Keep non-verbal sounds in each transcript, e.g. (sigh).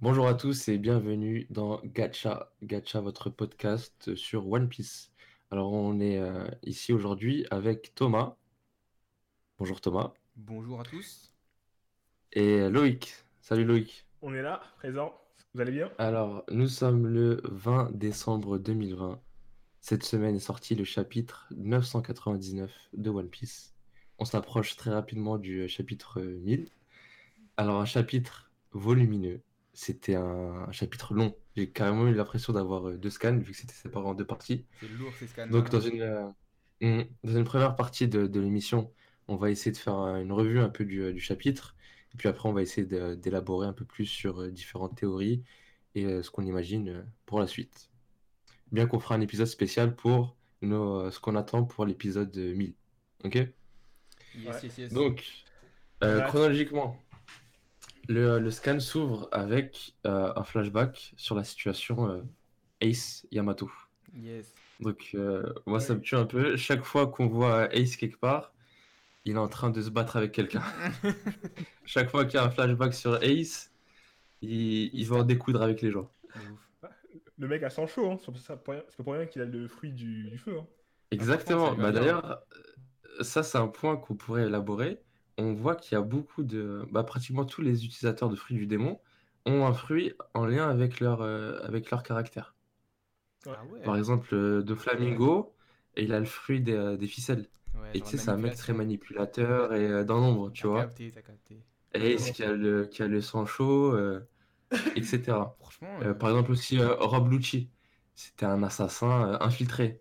Bonjour à tous et bienvenue dans Gacha, Gacha, votre podcast sur One Piece. Alors on est euh, ici aujourd'hui avec Thomas. Bonjour Thomas. Bonjour à tous. Et Loïc. Salut Loïc. On est là, présent. Vous allez bien? Alors nous sommes le 20 décembre 2020. Cette semaine est sorti le chapitre 999 de One Piece. On s'approche très rapidement du chapitre 1000. Alors un chapitre volumineux. C'était un, un chapitre long. J'ai carrément eu l'impression d'avoir euh, deux scans vu que c'était séparé en deux parties. C'est lourd ces scans. Donc dans une, euh, mm, dans une première partie de, de l'émission, on va essayer de faire une revue un peu du, euh, du chapitre. Et puis après, on va essayer d'élaborer un peu plus sur différentes théories et euh, ce qu'on imagine pour la suite. Bien qu'on fera un épisode spécial pour nos, euh, ce qu'on attend pour l'épisode euh, 1000. Ok? Yes, Ouais. yes, yes. Donc, euh, Ouais. chronologiquement, le, le scan s'ouvre avec euh, un flashback sur la situation euh, Ace Yamato. Yes. Donc, euh, moi, ça me tue un peu. Chaque fois qu'on voit Ace quelque part, il est en train de se battre avec quelqu'un. (laughs) Chaque fois qu'il y a un flashback sur Ace, il, il va en découdre avec les gens. Le mec a sang chaud, hein. c'est pas pour rien- qu'il a le fruit du, du feu. hein. Exactement. Bah, bien. d'ailleurs, euh, ça, c'est un point qu'on pourrait élaborer. On voit qu'il y a beaucoup de. Bah, pratiquement tous les utilisateurs de fruits du démon ont un fruit en lien avec leur, euh, avec leur caractère. Ah ouais. Par exemple, euh, de Flamingo, il a le fruit des, euh, des ficelles. Ouais, Et tu sais, c'est un mec très manipulateur et euh, dans l'ombre, tu T'as vois. capté, t'as capté. Ace qui a le, qui a le sang chaud, euh, etc. (laughs) Franchement, par exemple aussi euh, Rob Lucci, c'était un assassin euh, infiltré,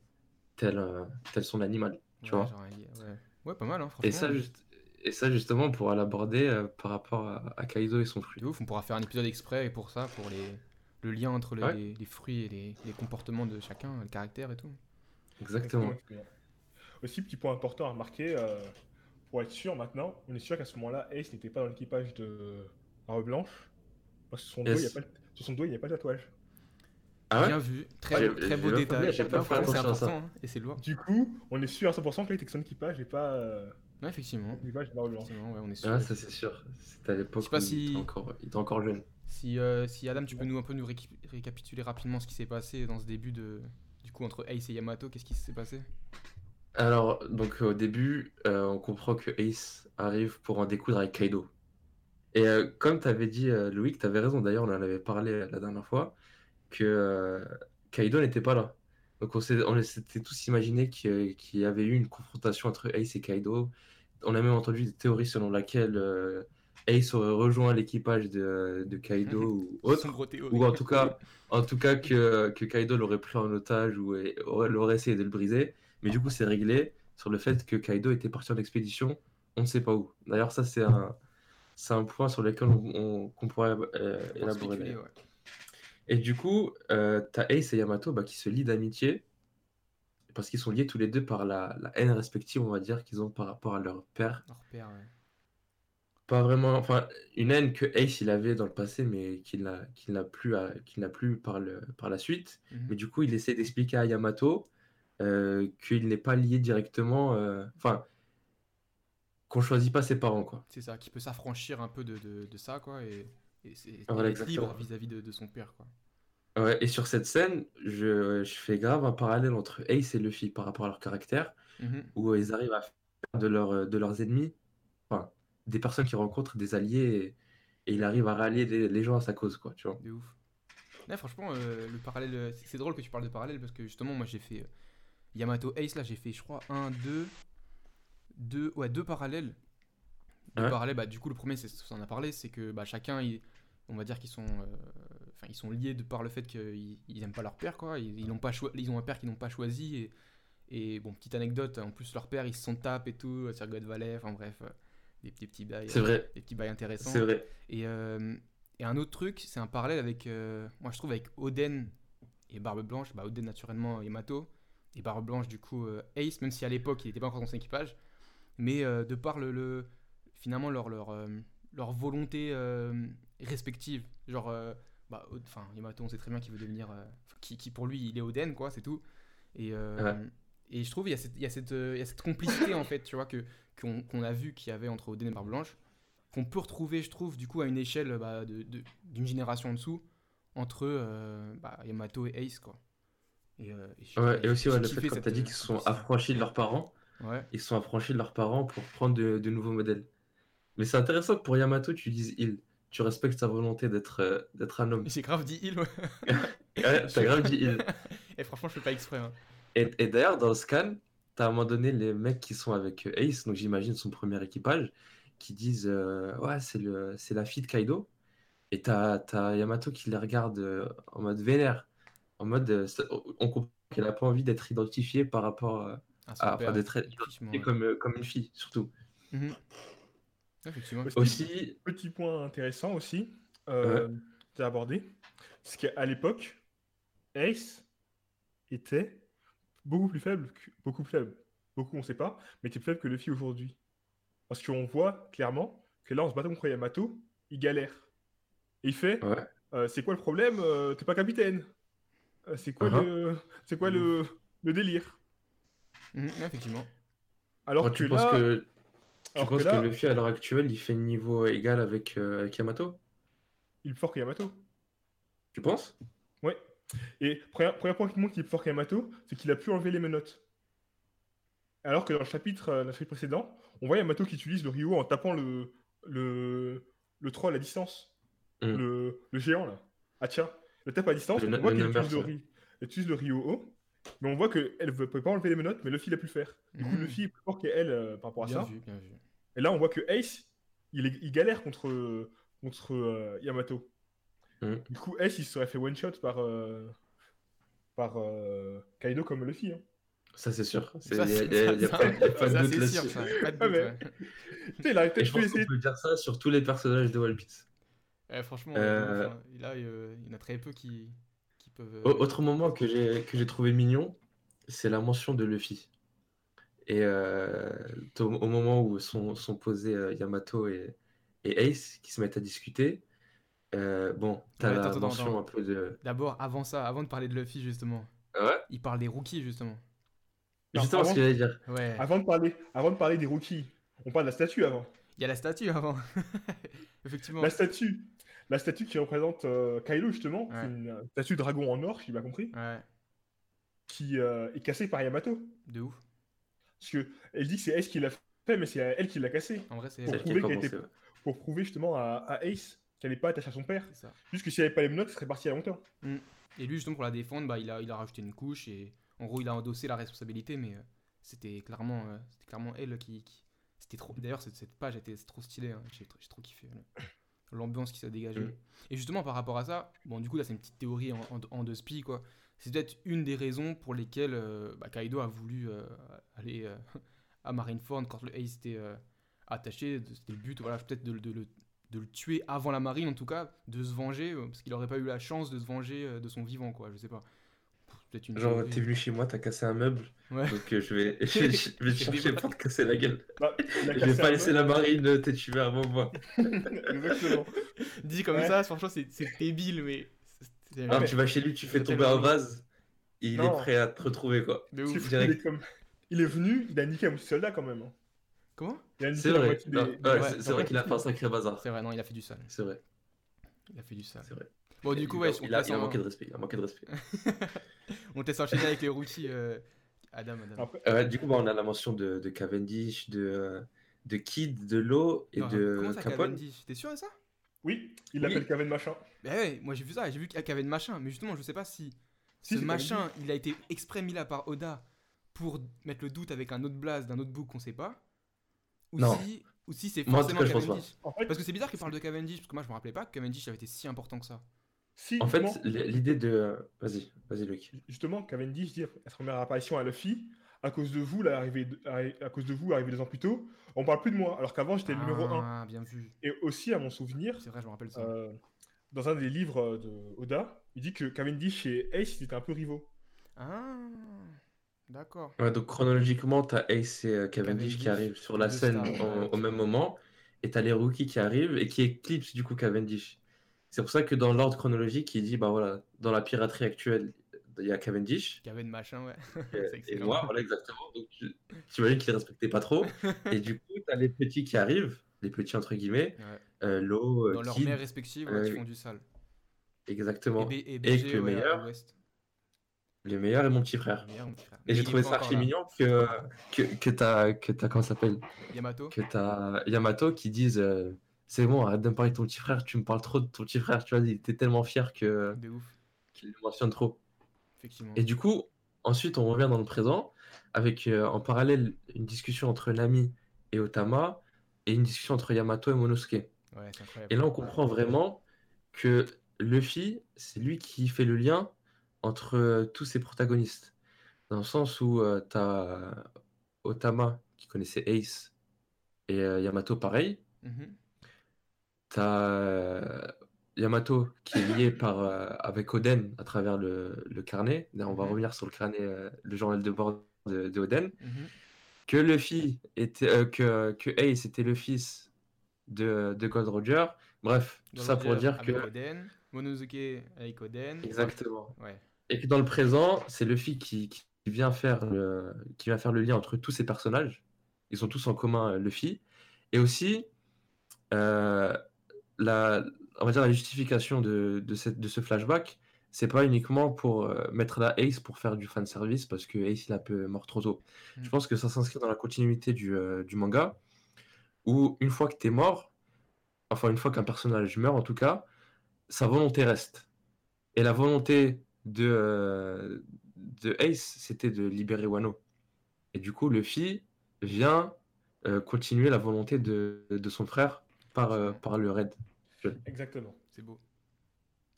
tel, euh, tel son animal, tu ouais, vois. genre, ouais. Ouais, pas mal, hein, Et franchement. ça, juste, et ça justement, on pourra l'aborder euh, par rapport à, à Kaido et son fruit. De ouf, on pourra faire un épisode exprès pour ça, pour les... le lien entre les, Ouais. les fruits et les... les comportements de chacun, le caractère et tout. Exactement. Exactement. Aussi, petit point important à remarquer, euh, pour être sûr maintenant, on est sûr qu'à ce moment-là, Ace n'était pas dans l'équipage de Barbe Blanche. Parce que sur son, dos, il y a Yes. pas, le- sur son dos, il n'y a pas de tatouage. Ah ouais? Bien vu, très, très beau pas détail. pas c'est important hein, et c'est lourd. Du coup, on est sûr à 100% qu'il était que son équipage et pas euh, Ouais, effectivement. ouais, on est sûr. Ah, ça c'est sûr. C'était à l'époque Je sais pas où il, si- était encore, il était encore jeune. Si, euh, si Adam, tu peux nous un peu nous récapituler rapidement ce qui s'est passé dans ce début de du coup entre Ace et Yamato, qu'est-ce qui s'est passé? Alors, donc au début, euh, on comprend que Ace arrive pour en découdre avec Kaido. Et euh, comme tu avais dit, euh, Loïc, tu avais raison, d'ailleurs, on en avait parlé la dernière fois, que euh, Kaido n'était pas là. Donc on s'était tous imaginé qu'il y avait eu une confrontation entre Ace et Kaido. On a même entendu des théories selon laquelle euh, Ace aurait rejoint l'équipage de, de Kaido (laughs) ou autre. Ou en tout cas, en tout cas que, que Kaido l'aurait pris en otage ou aurait, l'aurait essayé de le briser. Mais du coup, c'est réglé sur le fait que Kaido était parti en expédition, on ne sait pas où. D'ailleurs, ça, c'est un, point sur lequel on, pourrait euh, Pour élaborer. spéculer, d'ailleurs. ouais. Et du coup, euh, t'as Ace et Yamato bah, qui se lient d'amitié parce qu'ils sont liés tous les deux par la, la haine respective, on va dire, qu'ils ont par rapport à leur père. Leur père, ouais. Pas vraiment, enfin, une haine que Ace il avait dans le passé, mais qu'il n'a qu'il plus, à- qu'il n'a plus par, le, par la suite. Mhm. Mais du coup, il essaie d'expliquer à Yamato euh, qu'il n'est pas lié directement, euh, enfin, qu'on choisit pas ses parents, quoi. C'est ça, qui peut s'affranchir un peu de, de, de ça, quoi, et, et c'est Voilà, libre vis-à-vis de, de son père, quoi. Ouais, et sur cette scène, je, je fais grave un parallèle entre Ace et Luffy par rapport à leur caractère, Mhm. où ils arrivent à faire de, leur, de leurs ennemis, enfin, des personnes qu'ils rencontrent, des alliés, et, et il arrive à rallier les, les gens à sa cause, quoi, tu vois. De ouf. Ouais, franchement, euh, le parallèle, euh, c'est drôle que tu parles de parallèle parce que justement, moi j'ai fait euh, Yamato Ace, là j'ai fait, je crois, un, deux, deux, ouais, deux parallèles. Deux Ouais. parallèles, bah, du coup, le premier, c'est ce qu'on en a parlé, c'est que bah, chacun, il- on va dire qu'ils sont, euh, ils sont liés de par le fait qu'ils ils aiment pas leur père, quoi. Ils, ils, n'ont pas ils ont un père qu'ils n'ont pas choisi. Et, et bon, petite anecdote, en plus, leur père, ils se sont tapent et tout, sur God Valley, enfin bref, euh, des petits, petits bails, C'est vrai, des petits bails intéressants. c'est vrai. Et, euh, et un autre truc, c'est un parallèle avec, euh, moi je trouve, avec Oden et Barbe Blanche. Bah, Oden naturellement Yamato, et Barbe Blanche, du coup, euh, Ace, même si à l'époque il n'était pas encore dans son équipage, mais euh, de par le, le- finalement leur, leur, euh, leur volonté euh, respective, genre, euh, bah, enfin, Yamato, on sait très bien qu'il veut devenir, qui, qui pour lui il est Oden, quoi, c'est tout. Et, Ouais. et je trouve il y a cette, il y a cette, il y a cette complicité en fait, tu vois, que qu'on a vu qu'il y avait entre Oden et Barbe Blanche, qu'on peut retrouver, je trouve, du coup, à une échelle bah, de- de- d'une génération en dessous, entre bah, Yamato et Ace, quoi. Et, euh, Ouais, et aussi ouais, le fait, comme tu as dit qu'ils se sont affranchis de leurs parents, Ouais. ils se sont affranchis de leurs parents pour prendre de, de nouveaux modèles. Mais c'est intéressant que pour Yamato, tu dises il. Tu respectes sa volonté d'être euh, d'être un homme. J'ai grave dit il, ouais. (laughs) Ouais, t'as grave dit il. (laughs) Et franchement, je fais pas exprès. hein. Et, et d'ailleurs, dans le scan, t'as à un moment donné les mecs qui sont avec euh, Ace, donc j'imagine son premier équipage, qui disent euh, Ouais, c'est le, c'est la fille de Kaido. Et t'as, t'as Yamato qui les regarde euh, en mode vénère. En mode, on comprend qu'elle a pas envie d'être identifiée par rapport à. Enfin, d'être identifiée ouais. comme, comme une fille, surtout. Mhm. Effectivement. Aussi, Aussi, Petit point intéressant aussi, euh, à aborder, c'est qu'à l'époque, Ace était beaucoup plus faible, que- beaucoup plus faible, beaucoup on sait pas, mais était plus faible que Luffy aujourd'hui. Parce qu'on voit clairement que là, en se battant contre Yamato, il galère. Et il fait, ouais. euh, c'est quoi le problème Euh, T'es pas capitaine? Euh, c'est quoi Uh-huh. le, c'est quoi le, le délire? Mhm, effectivement. Alors que tu penses là, que, tu alors penses que là, que Luffy, à l'heure actuelle, il fait niveau égal avec, euh, avec Yamato? Il est fort que Yamato. Tu penses? Ouais. Et premier, premier point qui montre qu'il est fort qu'Yamato, c'est qu'il a pu enlever les menottes. Alors que dans le chapitre, euh, dans le chapitre précédent, on voit Yamato qui utilise le Ryo en tapant le, le, le troll à distance. Mm. Le, le géant là. Ah tiens, le tape à distance, Le on voit qu'il utilise, le ça. Ry- elle utilise le Ryo haut, mais on voit qu'elle ne peut pas enlever les menottes, mais Luffy l'a pu le faire. Du coup, Mhm. Luffy est plus fort qu'elle euh, par rapport à Bien ça. vu, bien vu. Et là, on voit que Ace, il, est- il galère contre, contre euh, Yamato. Mm. Du coup, Ace, il se serait fait one-shot par, euh, par euh, Kaido comme Luffy. hein. Ça, c'est sûr. Il n'y a, a- a pas, il y a pas de doute là-dessus. Ah, (laughs) il Et peut-être je pu pense essayer. qu'on peut dire ça sur tous les personnages de One Piece. Eh, franchement, Euh, enfin, là, euh, il y en a très peu qui peuvent. euh, Au- Autre moment que j'ai que j'ai trouvé mignon, c'est la mention de Luffy. Et euh, au, au moment où sont, sont posés euh, Yamato et, et Ace qui se mettent à discuter, euh, bon, t'as Ouais, la attends, mention attends. un peu de. D'abord, avant ça, avant de parler de Luffy, justement, Ouais, il parle des rookies, justement. Non, justement ce avant- que j'allais dire. Ouais. Avant de, parler, avant de parler des rookies, on parle de la statue avant. Il y a la statue avant. (laughs) Effectivement. La statue, la statue qui représente euh, Kylo, justement, Ouais. c'est une euh, statue dragon en or, si j'ai bien compris, Ouais, qui euh, est cassée par Yamato. de ouf. Parce que elle dit que c'est Ace qui l'a fait, mais c'est elle qui l'a cassée. En vrai, c'est Pour prouver commencé. était- ouais. Pour prouver justement à, à Ace qu'elle n'est pas attachée à son père. ça. Juste que si elle n'avait pas les menottes, elle serait partie il y a longtemps. Et lui, justement, pour la défendre, bah, il, a, il a rajouté une couche et en gros, il a endossé la responsabilité, mais euh, c'était clairement, clairement elle qui. qui- C'était trop. D'ailleurs, cette, cette page était trop stylée. hein. J'ai j'ai trop kiffé. là. L'ambiance qui s'est dégagée. Mm. Et justement, par rapport à ça, bon, du coup, là, c'est une petite théorie en, en, en deux spi, quoi. C'est peut-être une des raisons pour lesquelles euh, bah, Kaido a voulu euh, aller euh, (laughs) à Marineford quand le Ace était attaché. C'était le but, voilà, peut-être de, le- de le de le tuer avant la marine en tout cas, de se venger, parce qu'il aurait pas eu la chance de se venger de son vivant, quoi, je sais pas. Pff, Peut-être une Genre, t'es venu chez moi, t'as cassé un meuble, Ouais. donc euh, je vais, (laughs) je vais, je vais te chercher pour te casser la gueule. Bah, il (laughs) a Je vais pas laisser la marine te tuer avant moi. (laughs) Exactement. Dit comme Ouais. ça, franchement, c'est c'est débile, mais. Alors mais- tu vas chez lui, tu fais tomber un vase, il Non. est prêt à te retrouver quoi. De ouf. Il est, comme- il est venu, il a niqué un soldat quand même. hein. Comment? Il a niqué C'est la vrai, des- des- ouais, c'est vrai qu'il a fait un sacré bazar. C'est vrai, non, il a fait du sale. C'est vrai, Il a fait du sale. c'est vrai. Bon, du Il- coup, il ouais, il a, il manqué de respect. Il a manqué de respect. (laughs) on te laisse enchaîner avec les rookies. euh, Adam, Adam. Après, Euh, du coup, bah, on a la mention de, de Cavendish, de, de Kid, de Lo et Non, de comment ça, Capone. Cavendish? T'es sûr de ça? Oui, il Oui. l'appelle Kaven machin. Bah ouais, moi j'ai vu ça, j'ai vu de machin, mais justement, je sais pas si Si, ce machin, il a été exprès mis là par Oda pour mettre le doute avec un autre blaze d'un autre book qu'on sait pas, ou Non. si, ou si c'est Moi, forcément cas, Cavendish. En fait, Parce que c'est bizarre qu'il parle de Cavendish, parce que moi je me rappelais pas que Cavendish avait été si important que ça. Si, En fait, l'idée de. Vas-y, vas-y, Luc. justement, Cavendish dit à sa première apparition à Luffy, à cause de vous, l'arrivée de- à, cause de vous, arrivé deux ans plus tôt, on parle plus de moi, alors qu'avant j'étais le numéro 1. Ah, bien vu. Et aussi, à mon souvenir, C'est vrai, je me rappelle ça. euh, dans un des livres de Oda, il dit que Cavendish et Ace ils étaient un peu rivaux. Ah, D'accord. Ouais, donc chronologiquement, t'as Ace et euh, Cavendish qui arrivent sur la scène stars, en- ouais. au même moment, et t'as les rookies qui arrivent et qui éclipsent du coup Cavendish. C'est pour ça que dans l'ordre chronologique, il dit, bah voilà, dans la piraterie actuelle, il y a Cavendish, de machin, ouais. (laughs) et, moi, voilà exactement. Donc tu imagines qu'ils respectaient pas trop. (laughs) Et du coup, t'as les petits qui arrivent, les petits entre guillemets, Ouais. euh, euh, Dans leurs Kid, mères respectives, ouais, qui euh, font du sale. exactement. Et, que le meilleur, le meilleur est mon petit frère. Le meilleur, mon petit frère. Et j'ai trouvé ça archi mignon que, que, que t'as, que t'as, comment ça s'appelle? Yamato que t'as Yamato qui disent euh, c'est bon, arrête de me parler de ton petit frère, tu me parles trop de ton petit frère, tu vois, il était tellement fier que qu'il le mentionne trop. effectivement. Et du coup, ensuite on revient dans le présent avec euh, en parallèle une discussion entre Nami et Otama et une discussion entre Yamato et Monosuke. Ouais. Et là on comprend vraiment que Luffy, c'est lui qui fait le lien entre euh, tous ces protagonistes. Dans le sens où tu t'as Otama qui connaissait Ace et euh, Yamato pareil. Mhm. T'as euh, Yamato qui est lié par, euh, avec Oden à travers le, le carnet. Là, on va Mhm. revenir sur le carnet, euh, le journal de bord de, de Oden. Mhm. Que Luffy était, euh, que, que Ace était le fils de, de Gold Roger. Bref, tout ça pour dire que. Oden, Monosuke avec Oden. Exactement. Ouais. Et que dans le présent, c'est Luffy qui, qui vient faire le, qui vient faire le lien entre tous ces personnages. Ils ont tous en commun Luffy. Et aussi, euh, la, on va dire la justification de, de, cette, de ce flashback, c'est pas uniquement pour euh, mettre la Ace pour faire du fan service parce que Ace il est un peu mort trop tôt. Mm. Je pense que ça s'inscrit dans la continuité du, euh, du manga où une fois que t'es mort, enfin une fois qu'un personnage meurt en tout cas, sa volonté reste. Et la volonté de, euh, de Ace, c'était de libérer Wano. Et du coup, Luffy vient continuer la volonté de, de son frère par, par le raid. Exactement. C'est beau.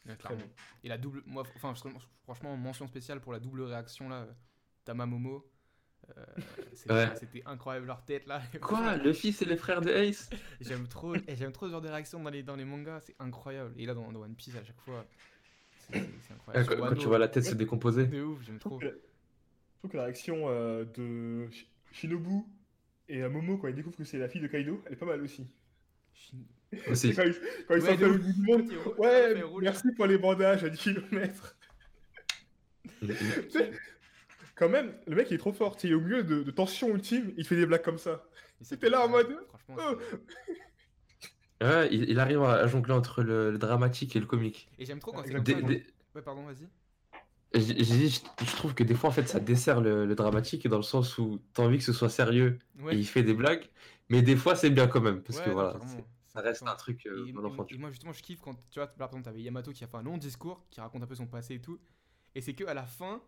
Ouais. Et la double, moi, enfin, franchement, mention spéciale pour la double réaction là, Tamamomo. Euh, (laughs) c'était Ouais. incroyable leur tête là. (laughs) Quoi Luffy, c'est les frères de Ace? (laughs) J'aime trop, et j'aime trop ce genre de réaction dans les, dans les mangas, c'est incroyable. Et là dans, dans One Piece à chaque fois, c'est incroyable. quand, tu vois la tête se décomposer. de ouf, j'aime Je trouve trop. que, je trouve que la réaction euh, de Shi- Shinobu et euh, Momo quand ils découvrent que c'est la fille de Kaido, elle est pas mal aussi. Shin- Aussi. Quand ils, quand ils Ouais, de du monde, il ouais, il merci pour les bandages à 10 km. (laughs) Quand même, le mec il est trop fort, il est au milieu de, de tension ultime, il fait des blagues comme ça. C'était là en mode, Franchement, oh. c'est- Ouais, il, il arrive à, jongler entre le, le dramatique et le comique. et j'aime trop quand c'est Exactement. comme Des- Ouais, pardon, vas-y. dit, je, je trouve que des fois, en fait, ça dessert le, le dramatique dans le sens où t'as envie que ce soit sérieux Ouais. et il fait des blagues, mais des fois, c'est bien quand même, parce Ouais, que voilà, c'est- c'est ça reste un truc euh, Et, bon et- enfant. et moi justement je kiffe quand tu vois par exemple t'avais Yamato qui a fait un long discours qui raconte un peu son passé et tout et c'est que à la fin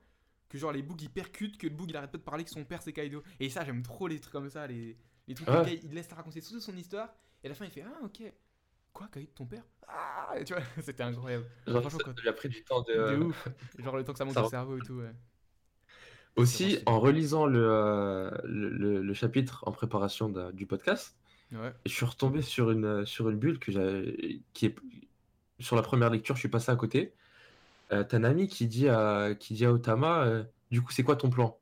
que genre les bugs ils percutent que le bug il arrête pas de parler que son père c'est Kaido et ça j'aime trop les trucs comme ça les, les trucs où Ouais. il laisse raconter toute son histoire et à la fin il fait ah ok quoi Kaido ton père? Ah et tu vois (laughs) c'était incroyable Genre, franchement, ça lui a pris du temps de. de ouf genre le temps que ça monte (laughs) ça au cerveau et tout ouais. Aussi, en relisant le, euh, le, le- le chapitre en préparation de- du podcast, ouais je suis retombé sur une, sur une bulle que j'avais- qui est sur la première lecture, je suis passé à côté. Euh, T'as Nami qui dit à, qui dit à Otama, euh, du coup, c'est quoi ton plan?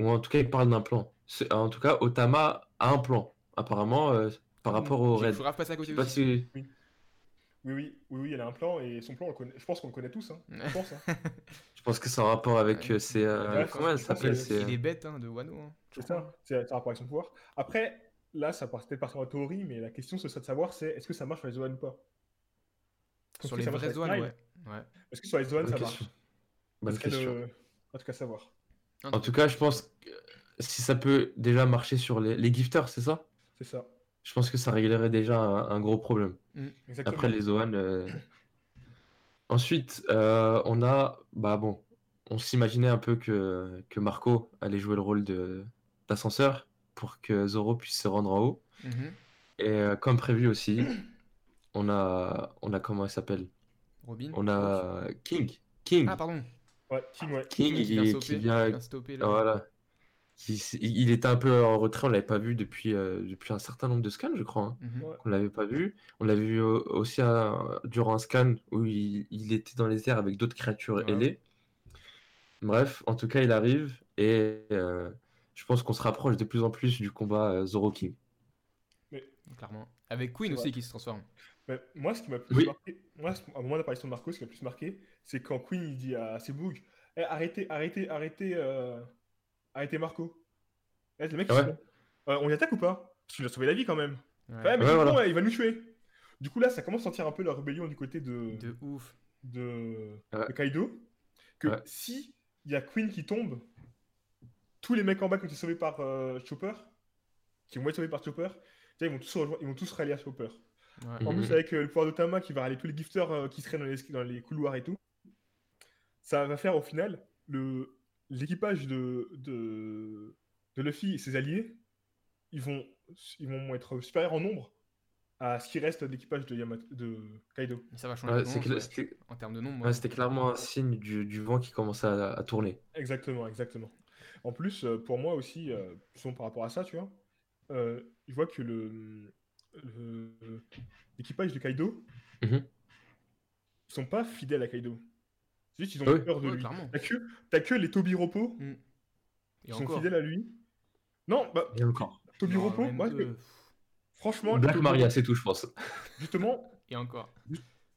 Ou en tout cas, il parle d'un plan. En tout cas, Otama a un plan, apparemment, euh, par rapport au raid. faut grave passer à côté aussi si... Oui, oui, oui, oui, elle a un plan et son plan, on le connaît- je pense qu'on le connaît tous. Hein. Je pense. Hein. (laughs) Je pense que c'est en rapport avec Ouais. euh, euh, Ouais, comment elle s'appelle? il est bête hein, de Wano hein. C'est ça, c'est c'est un rapport avec son pouvoir. Après, là, ça part peut-être partir en théorie, mais la question, ce serait de savoir, c'est est-ce que ça marche sur les zones ou pas? Est-ce sur que les ça marche vraies avec zones ouais ouais Est-ce que sur les zones, Bonne ça question. marche Bonne question. le- En tout cas, savoir. En tout cas, je pense que si ça peut déjà marcher sur les, les gifters, c'est ça? C'est ça. Je pense que ça réglerait déjà un, un gros problème. Exactement. Après les Zoan. euh, Ensuite, euh, on a. Bah bon, on s'imaginait un peu que, que Marco allait jouer le rôle de d'ascenseur pour que Zoro puisse se rendre en haut. Mhm. Et euh, comme prévu aussi, on a. On a comment il s'appelle? Robin On a King. King. ah pardon Ouais, King, ouais. King, qui vient il, stopper, qui vient. qui vient stopper, là. Voilà. Qui- il était un peu en retrait, on l'avait pas vu depuis, euh, depuis un certain nombre de scans, je crois. hein. Mhm. Qu'on l'avait pas vu. On l'a vu au- aussi à- durant un scan où il, il était dans les airs avec d'autres créatures Ouais. ailées. Bref, en tout cas, il arrive Et euh, je pense qu'on se rapproche de plus en plus du combat euh, Zoro King. Clairement. Avec Queen aussi qui se transforme. Mais moi, ce qui m'a plus Oui. marqué, moi, à un moment d'apparition de Marco, ce qui m'a plus marqué, c'est quand Queen il dit à Sebug Eh, arrêtez, arrêtez, arrêtez, euh, arrêtez Marco. Eh, les mecs, ils Ouais. sont- Euh, on y attaque ou pas? Parce qu'il a sauvé la vie quand même. Ouais. Ouais, mais Ouais, c'est voilà. bon, il va nous tuer. Du coup, là, ça commence à sentir un peu la rébellion du côté de, De ouf. de, Ouais. de Kaido. Que Ouais. si il y a Queen qui tombe, tous les mecs en bas qui ont été sauvés par euh, Chopper, qui vont être sauvés par Chopper, ils vont tous, rejoindre- ils vont tous rallier à Chopper. Ouais. En Mhm. plus, avec euh, le pouvoir de Tama qui va rallier tous les gifters euh, qui seraient dans les, dans les couloirs et tout, ça va faire au final le l'équipage de, de, de Luffy et ses alliés, ils vont, ils vont être supérieurs en nombre à ce qui reste d'équipage de, Yamato- de Kaido. Et ça va changer Ouais, de nombre. C'était en termes de nombre. ouais, ouais. c'était clairement un signe du, du vent qui commençait à, à tourner. Exactement, exactement. En plus, euh, pour moi aussi, euh, par rapport à ça, tu vois, euh, je vois que le l'équipage de Kaido, Mhm. ils sont pas fidèles à Kaido. C'est juste qu'ils ont Ah oui. peur de Ouais, lui. T'as que, que les Tobiropo Mm. qui sont encore. fidèles à lui. Non, bah, Et encore. Tobiropo, Non, même moi, eux, franchement, Black Maria, c'est tout, je pense. justement, Et encore.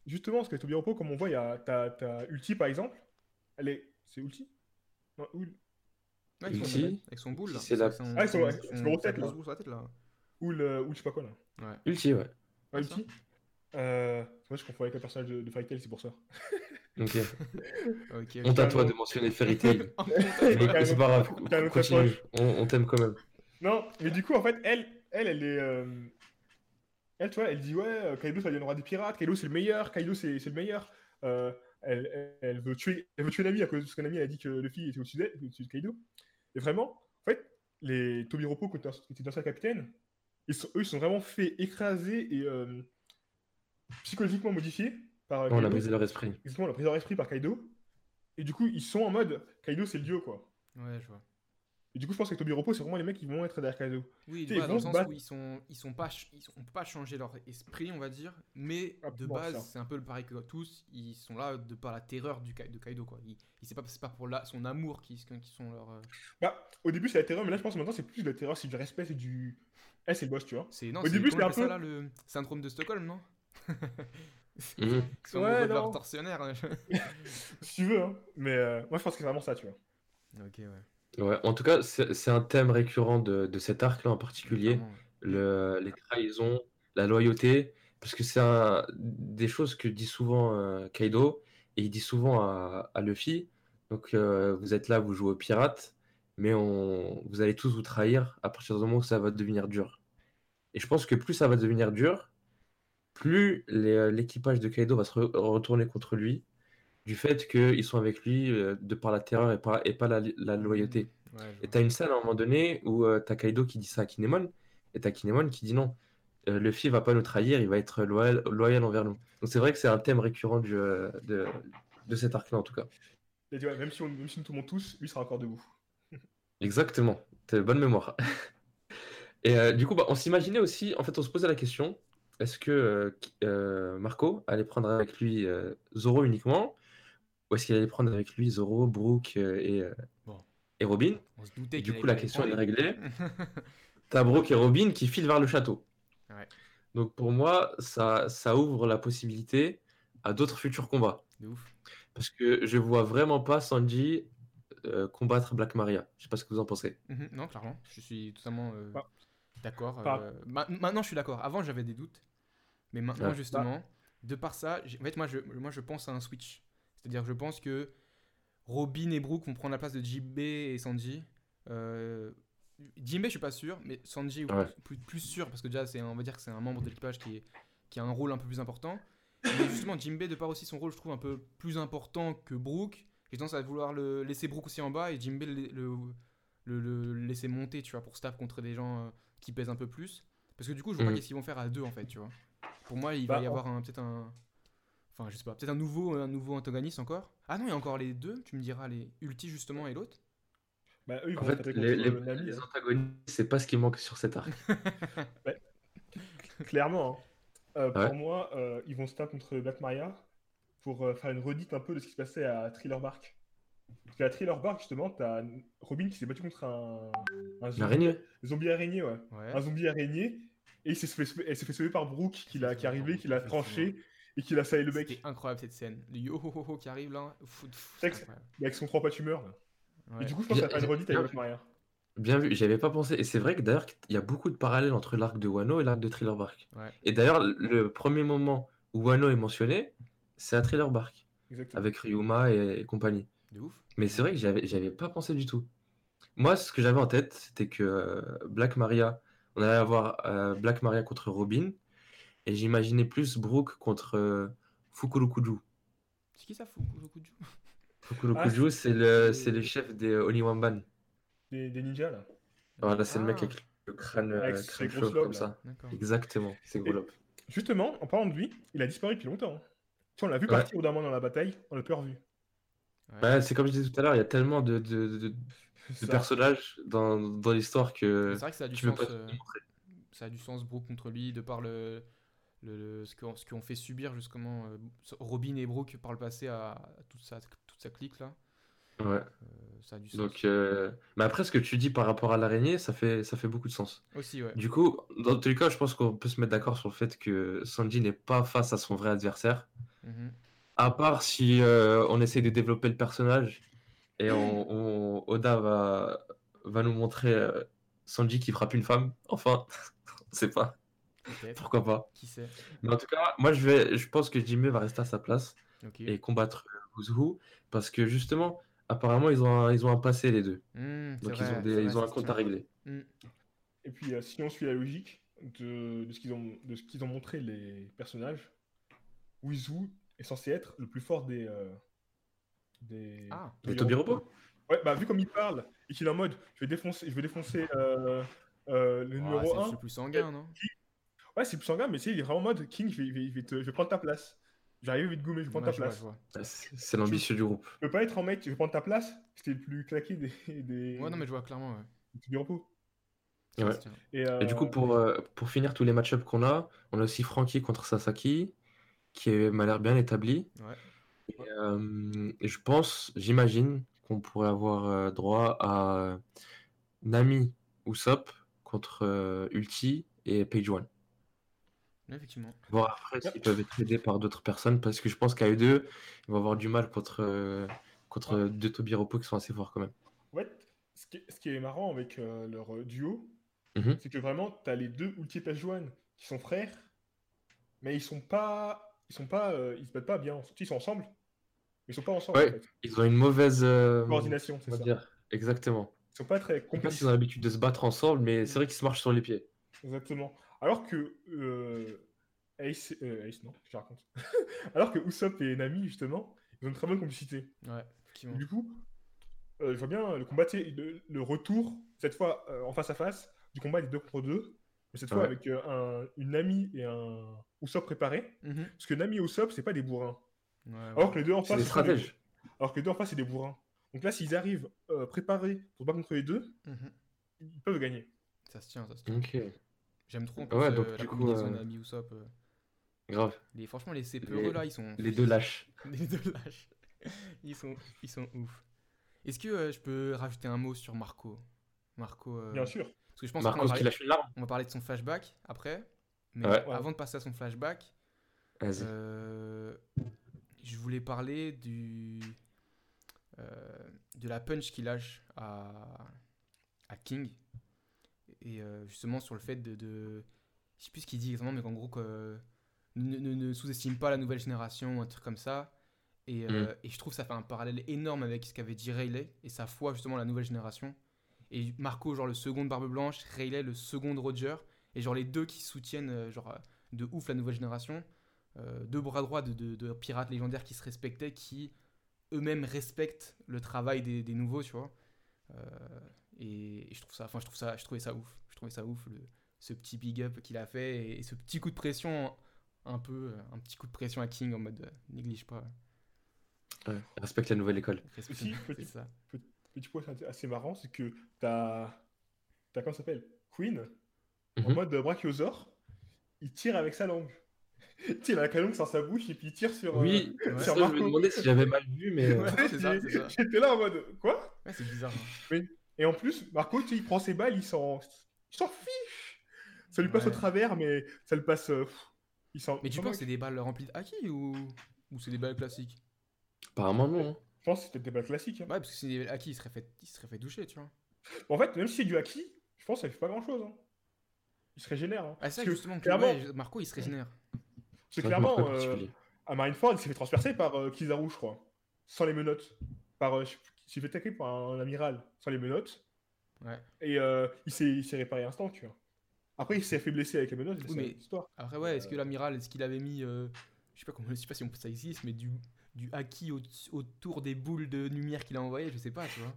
justement, parce que les Tobiropo, comme on voit, il y a t'as, t'as Ulti par exemple. Elle est. C'est Ulti? Non, Ul- Ouais, avec, son, Ulti, avec son boule là. c'est la- son- Ah, ouais, son- tête, là. sur la tête là. Ul, euh, Ul, je sais pas quoi là. Ouais. Ulti, ouais. Ah. Ulti euh, Moi, je confonds avec le personnage de, de Fairy Tail, c'est pour ça. Ok. (laughs) Ok. Honte à toi de mentionner Fairy Tail. (laughs) C'est pas grave, calme-toi, continue. On, on t'aime quand même. Non, mais du coup, en fait, elle, elle, elle est. euh, Elle, tu vois, elle dit Ouais, euh, Kaido, ça deviendra des pirates. Kaido, c'est le meilleur. Kaido, c'est c'est le meilleur. Euh, elle, elle, elle veut tuer, elle veut tuer Nami à cause de ce que Nami a dit que Luffy était au-dessus d'elle- au-dessus de Kaido. Et vraiment, en fait, les Tobiropo, qui étaient qui étaient d'anciens capitaines, ils sont, eux, ils sont vraiment fait écraser et euh, psychologiquement modifiés par On a Kaido. brisé leur esprit. Exactement, la prise leur esprit par Kaido. Et du coup, ils sont en mode Kaido, c'est le dieu, quoi. Ouais, je vois. Et du coup, je pense que Tobiropo, c'est vraiment les mecs qui vont être derrière Kaido. Oui, ils dans le sens battre. où ils sont, ils sont pas, ils sont, on peut pas changer leur esprit, on va dire, mais de Absolument, base, c'est un peu le pareil que tous, ils sont là de par la terreur du de Kaido quoi. Il, il c'est pas, c'est pas pour la, son amour qui, qui sont leur, euh, Bah, au début, c'est la terreur, mais là, je pense que maintenant, c'est plus de la terreur, c'est du respect, c'est du. Eh, c'est le boss, tu vois. c'est non, Au c'est- début, c'était un ça là le syndrome de Stockholm, non? (laughs) Mhm. (laughs) Sont Ouais, de leur tortionnaire. hein. (laughs) Si tu veux, hein. Mais euh, moi, je pense que c'est vraiment ça, tu vois. ok, ouais. Ouais, en tout cas, c'est un thème récurrent de, de cet arc-là en particulier. Le, les trahisons, la loyauté, parce que c'est des choses que dit souvent euh, Kaido, et il dit souvent à, à Luffy, donc euh, vous êtes là, vous jouez aux pirates, mais on, vous allez tous vous trahir à partir du moment où ça va devenir dur. Et je pense que plus ça va devenir dur, plus l'équipage de Kaido va se re- retourner contre lui, du fait qu'ils sont avec lui euh, de par la terreur et pas, et pas la, la loyauté. Ouais, Et t'as une scène à un moment donné où euh, t'as Kaido qui dit ça à Kinemon, et t'as Kinemon qui dit non, euh, Luffy va pas nous trahir, il va être loyal, loyal envers nous. Donc c'est vrai que c'est un thème récurrent du, euh, de, de cet arc-là en tout cas. Et tu vois, même si, on, même si nous tombons tous, lui sera encore debout. (laughs) Exactement, t'as une bonne mémoire. (laughs) et euh, du coup, bah, on s'imaginait aussi, en fait, on se posait la question, est-ce que Marco allait prendre avec lui Zoro uniquement, ou est-ce qu'il allait prendre avec lui Zoro, Brook euh, et, euh, Bon. et Robin On se doutait Et du coup, la question est réglée. (laughs) T'as Brook et Robin qui filent vers le château. Ouais. Donc pour moi, ça, ça ouvre la possibilité à d'autres futurs combats. De ouf. Parce que je vois vraiment pas Sanji euh, combattre Black Maria. Je sais pas ce que vous en pensez. Mhm, non, clairement, je suis totalement euh, Bah. d'accord. Euh, ma- maintenant, je suis d'accord. Avant, j'avais des doutes. Mais maintenant, justement, de par ça, j'ai- en fait, moi je, moi, je pense à un switch. C'est-à-dire, je pense que Robin et Brook vont prendre la place de Jinbe et Sanji. Euh, Jinbe, je suis pas sûr, mais Sanji, Ouais. plus, plus sûr, parce que déjà, c'est, un- on va dire que c'est un membre de l'équipage qui, est- qui a un rôle un peu plus important. Mais justement, Jinbe, de par aussi son rôle, je trouve un peu plus important que Brook. J'ai tendance à vouloir le laisser Brook aussi en bas et Jinbe le, le, le- le laisser monter, tu vois, pour staff contre des gens euh, qui pèsent un peu plus. Parce que du coup, je vois pas Mhm. qu'est-ce qu'ils vont faire à deux, en fait, tu vois. Pour moi, il Bah, va y en- avoir un, peut-être un... Enfin, je sais pas, peut-être un nouveau, un nouveau antagoniste encore. Ah non, il y a encore les deux, tu me diras, les Ulti, justement, et l'autre. Bah, eux, ils En fait, les, les hein. antagonistes, c'est pas ce qui manque sur cet arc. (laughs) Clairement. hein. Euh, Ouais. Pour moi, euh, ils vont se taper contre Black Maria pour euh, faire une redite un peu de ce qui se passait à Thriller Bark. Parce que la Thriller Bark, justement, t'as Robin qui s'est battu contre un, un zombie, L'araignée zombie araignée, ouais. Ouais. Un zombie araignée, et il s'est fait, elle s'est fait sauver par Brooke qui, l'a, qui est arrivé, qui l'a tranché, et qui l'a salé le mec. C'était incroyable cette scène. Le yo ho ho ho qui arrive là. Fou, fou, C'est c'est que- incroyable. Avec son trois pas tumeur. là. Ouais. Et du coup, je pense que ça une redite avec Maria. Bien vu, j'y avais pas pensé. Et c'est vrai que d'ailleurs, il y a beaucoup de parallèles entre l'arc de Wano et l'arc de Thriller Bark. Ouais. Et d'ailleurs, le premier moment où Wano est mentionné, c'est à Thriller Bark, Exactement. avec Ryuma et, et compagnie. De ouf. Mais c'est vrai que j'avais, j'avais pas pensé du tout. Moi, ce que j'avais en tête, c'était que euh, Black Maria, on allait avoir euh, Black Maria contre Robin, et j'imaginais plus Brooke contre euh, Fukurokuju. C'est qui ça, Fukurokuju? Fukurokuju, Ah, c'est le, le chef des Oniwamban. Des, des ninjas, là. Voilà, c'est le mec Ah, avec le crâne, Avec euh, crâne chauve lobes, comme là. ça. D'accord. Exactement, c'est gros Et- lobe. Justement, en parlant de lui, il a disparu depuis longtemps. hein. On l'a vu Ouais. partir au d'un moment dans la bataille, on l'a plus revu. Ouais. Ouais, c'est comme je disais tout à l'heure, il y a tellement de, de, de- (laughs) de Ça. personnages dans, dans l'histoire que C'est vrai que ça a du tu peux sens. pas euh, montrer. ça a du sens Brooke contre lui de par le, le, le- ce qu'on ce qu'on fait subir justement euh, Robin et Brooke par le passé à, à toute sa toute sa clique là Ouais. Euh, ça a du sens Donc, euh, mais après, ce que tu dis par rapport à l'araignée, ça fait, ça fait beaucoup de sens. aussi ouais Du coup, dans tous les cas, je pense qu'on peut se mettre d'accord sur le fait que Sanji n'est pas face à son vrai adversaire. Mhm. À part si on essaie de développer le personnage et on, on- Oda va, va nous montrer Sanji qui frappe une femme. Enfin, (laughs) on sait pas. Pourquoi pas. qui sait Mais en tout cas, moi, je, vais, je pense que Jimmy va rester à sa place et combattre Uzuhu parce que justement, apparemment, ils ont un, ils ont un passé les deux. Hmm, c'est Donc, vrai, ils ont, c'est des, vrai, ils ont un compte à régler. Hmm. Et puis, euh, si on suit la logique de, de ce qu'ils ont, de ce qu'ils ont montré les personnages, Wizu est censé être le plus fort des. euh, des Ah. Et Tobiropo Ouais, bah vu comme il parle et qu'il est en mode je vais défoncer, je vais défoncer euh, euh, le numéro c'est 1. le plus sanguin non? Ouais, c'est plus sanguin, mais tu sais, il est vraiment en mode King, je vais, je vais- je vais te- je vais prendre ta place. J'arrive vite goumer, je vais prendre Ouais, ta place. C'est l'ambitieux du groupe. Je peux pas être en mec, je vais prendre ta place. C'était le plus claqué des. des ouais non mais je vois clairement ouais. Ouais. se tient. Et, du coup, euh, pour, euh, pour finir tous les match-ups qu'on a, on a aussi Frankie contre Sasaki, qui est- m'a l'air bien établi. Ouais. Et, euh, et je pense, j'imagine qu'on pourrait avoir euh, droit à Nami Usopp contre euh, Ulti et Page One. Ouais, effectivement Voir après s'ils peuvent être aidés par d'autres personnes, parce que je pense qu'à eux deux, ils vont avoir du mal contre, euh, contre deux Tobiropo qui sont assez forts quand même. Ouais, ce qui, est, ce qui est marrant avec euh, leur euh, duo, Mhm. c'est que vraiment, t'as les deux Ulti et Page-One qui sont frères, mais ils sont pas. Ils sont pas. euh, ils se battent pas bien. Ils sont ensemble, mais ils sont pas ensemble Ouais. en fait. Ils ont une mauvaise euh, Coordination, c'est ça. dire. Exactement. Ils sont pas très Je sais pas complices. s'ils ont l'habitude de se battre ensemble, mais c'est vrai qu'ils se marchent sur les pieds. Exactement. Alors que euh, Ace, euh, Ace, non, je raconte. (laughs) Alors que Usopp et Nami, justement, ils ont une très bonne complicité. ouais effectivement Du coup, euh, je vois bien le combat, le, le retour, cette fois euh, en face à face, du combat des deux contre deux, mais cette fois avec euh, un, une Nami et un Usopp préparé. Mhm. Parce que Nami et Usopp, c'est pas des bourrins. Ouais, ouais. Alors que les deux en C'est face, des stratèges. alors que les deux en face, c'est des bourrins. Donc là, s'ils arrivent euh, préparés pour se battre contre les deux, Mhm. ils peuvent gagner. ça se tient ça se tient Ok, j'aime trop en plus, Ouais, donc, euh, la du coup, combinaison euh, Nami Usopp euh. grave. Les, franchement, les Les- CPE là, ils sont. Les deux lâches. (laughs) Les deux lâches. Ils sont, ils sont ouf. Est-ce que euh, je peux rajouter un mot sur Marco? Marco. euh, Bien sûr. Parce que je pense qu'on va, parler, lâche une larme. on va parler de son flashback après. Mais Ouais. avant de passer à son flashback, euh, je voulais parler du. euh, de la punch qu'il lâche à, à King. Et euh, justement sur le fait de. de je sais plus ce qu'il dit exactement, mais qu'en gros, que, ne, ne- ne sous-estime pas la nouvelle génération, un truc comme ça. Et, euh, et je trouve que ça fait un parallèle énorme avec ce qu'avait dit Rayleigh et sa foi justement à la nouvelle génération. Et Marco, genre le second de Barbe Blanche, Rayleigh, le second de Roger. Et genre les deux qui soutiennent euh, genre, euh, de ouf la nouvelle génération. Euh, deux bras droits de, de- de pirates légendaires qui se respectaient, qui eux-mêmes respectent le travail des, des nouveaux, tu vois. Euh, et, et je trouve ça, enfin je trouve ça, je trouvais ça ouf. Je trouvais ça ouf, le- ce petit big up qu'il a fait et, et ce petit coup de pression, un peu, euh, un petit coup de pression à King en mode euh, néglige pas. Ouais, Respecte la nouvelle école. respecte, Aussi, c'est petit- ça. Petit point assez- assez marrant, c'est que t'as. T'as comment ça s'appelle? Queen, en Mhm. mode brachiosaure, il tire avec sa langue. Il a un canon sur sa bouche et puis il tire sur. euh, Oui, ouais. ça, sur je me demandais si j'avais mal vu, mais. (laughs) euh, Ouais. Ça, ça. J'étais là en mode quoi? Ouais, c'est bizarre. hein. Et en plus, Marco, tu sais, il prend ses balles, il s'en il s'en fiche. Ça lui passe au travers, mais ça le passe. euh, il s'en. Mais tu penses que c'est des balles remplies de haki ou, ou c'est des balles classiques? Apparemment, non. hein. Je pense que c'était des balles classiques. hein. Ouais, parce que c'est des balles haki, il serait fait, il serait fait toucher, tu vois. En fait, même si c'est du haki, je pense que ça fait pas grand chose. Il se régénère. hein. Ah, c'est ça, Parce que justement, que clairement- ouais, Marco il se régénère. C'est C'est clairement. euh, à Marineford, il s'est fait transpercer par euh, Kizaru, je crois. Sans les menottes. Par, euh, je sais plus, il s'est fait attaquer par un, amiral sans les menottes. Ouais. Et euh, il s'est réparé instant, tu vois. Après, il s'est fait blesser avec les menottes, c'est Oui, mais- l'histoire. Après, ouais, est-ce que l'amiral, est-ce qu'il avait mis. euh, je sais pas comment, je sais pas si on- ça existe, mais du, du haki au- autour des boules de lumière qu'il a envoyé, je sais pas, tu vois.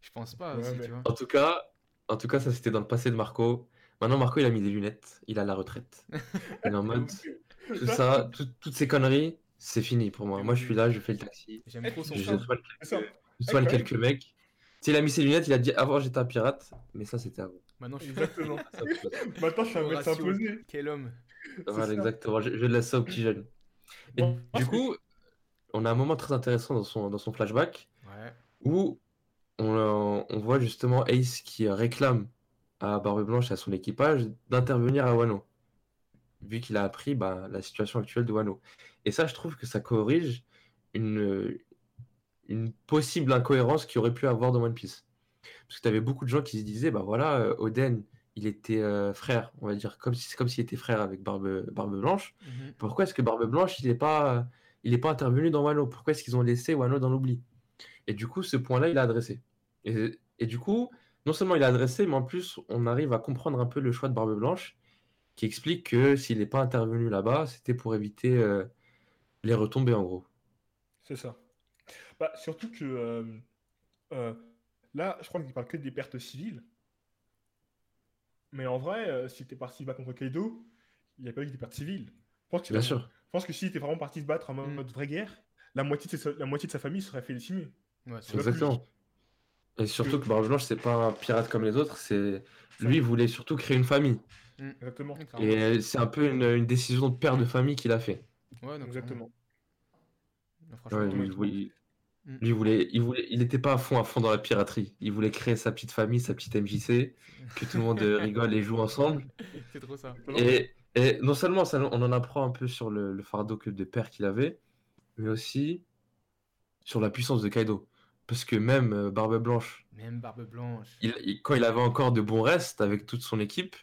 Je pense pas Ouais, aussi, mais- tu vois. En tout cas, en tout cas, ça c'était dans le passé de Marco. Maintenant, Marco, il a mis des lunettes. Il a la retraite. (laughs) Il est en mode. (laughs) Tout ça, tout- toutes ces conneries, c'est fini pour moi. Moi, je suis là, je fais le taxi. J'aime trop son Je ça. quelques, je soigne quand même. quelques mecs. Tu sais, il a mis ses lunettes, il a dit avant j'étais un pirate, mais ça c'était avant. Maintenant, je suis. Exactement. (laughs) (laughs) Maintenant, je suis un Au médecin ratio. posé. Quel homme. voilà, exactement. Je, je laisse ça aux petits jeunes. Et Bon, du que- coup, on a un moment très intéressant dans son, dans son flashback Ouais. où on, euh, on voit justement Ace qui réclame à Barbe Blanche et à son équipage d'intervenir à Wano, vu qu'il a appris bah, la situation actuelle de Wano. Et ça, je trouve que ça corrige une, une possible incohérence qu'il aurait pu avoir dans One Piece. Parce que tu avais beaucoup de gens qui se disaient, bah voilà, euh, Oden, il était euh, frère, on va dire, comme si, comme s'il était frère avec Barbe, Barbe Blanche. Mhm. Pourquoi est-ce que Barbe Blanche, il n'est pas, il est pas intervenu dans Wano? Pourquoi est-ce qu'ils ont laissé Wano dans l'oubli? Et du coup, ce point-là, il a adressé. Et, et du coup, non seulement il a adressé, mais en plus, on arrive à comprendre un peu le choix de Barbe Blanche, qui explique que s'il n'est pas intervenu là-bas, c'était pour éviter euh, les retombées, en gros. C'est ça. Bah, surtout que euh, euh, là, je crois qu'il parle que des pertes civiles. Mais en vrai, euh, si t'es parti se battre contre Kaido, il n'y a pas eu des pertes civiles. Je pense que, Bien sûr. Je pense que s'il était vraiment parti se battre en mode, Mm. vraie guerre, la moitié, de sa, la moitié de sa famille serait fait décimer. Ouais, c'est. Exactement. Et surtout que Barbe Blanche, c'est pas un pirate comme les autres, c'est lui il voulait surtout créer une famille. Exactement. Clairement. Et c'est un peu une, une décision de père de famille qu'il a fait. Ouais, Exactement. Non, franchement, Ouais, ouais, lui, il Mm. lui, il voulait, il voulait, il était pas à fond à fond dans la piraterie. Il voulait créer sa petite famille, sa petite MJC, que tout le monde euh, rigole et joue ensemble. (laughs) c'est trop ça. Et, et non seulement ça, on en apprend un peu sur le, le fardeau que de père qu'il avait, mais aussi sur la puissance de Kaido. Parce que même euh, Barbe Blanche, Même Barbe Blanche. il- il- quand il avait encore de bons restes avec toute son équipe,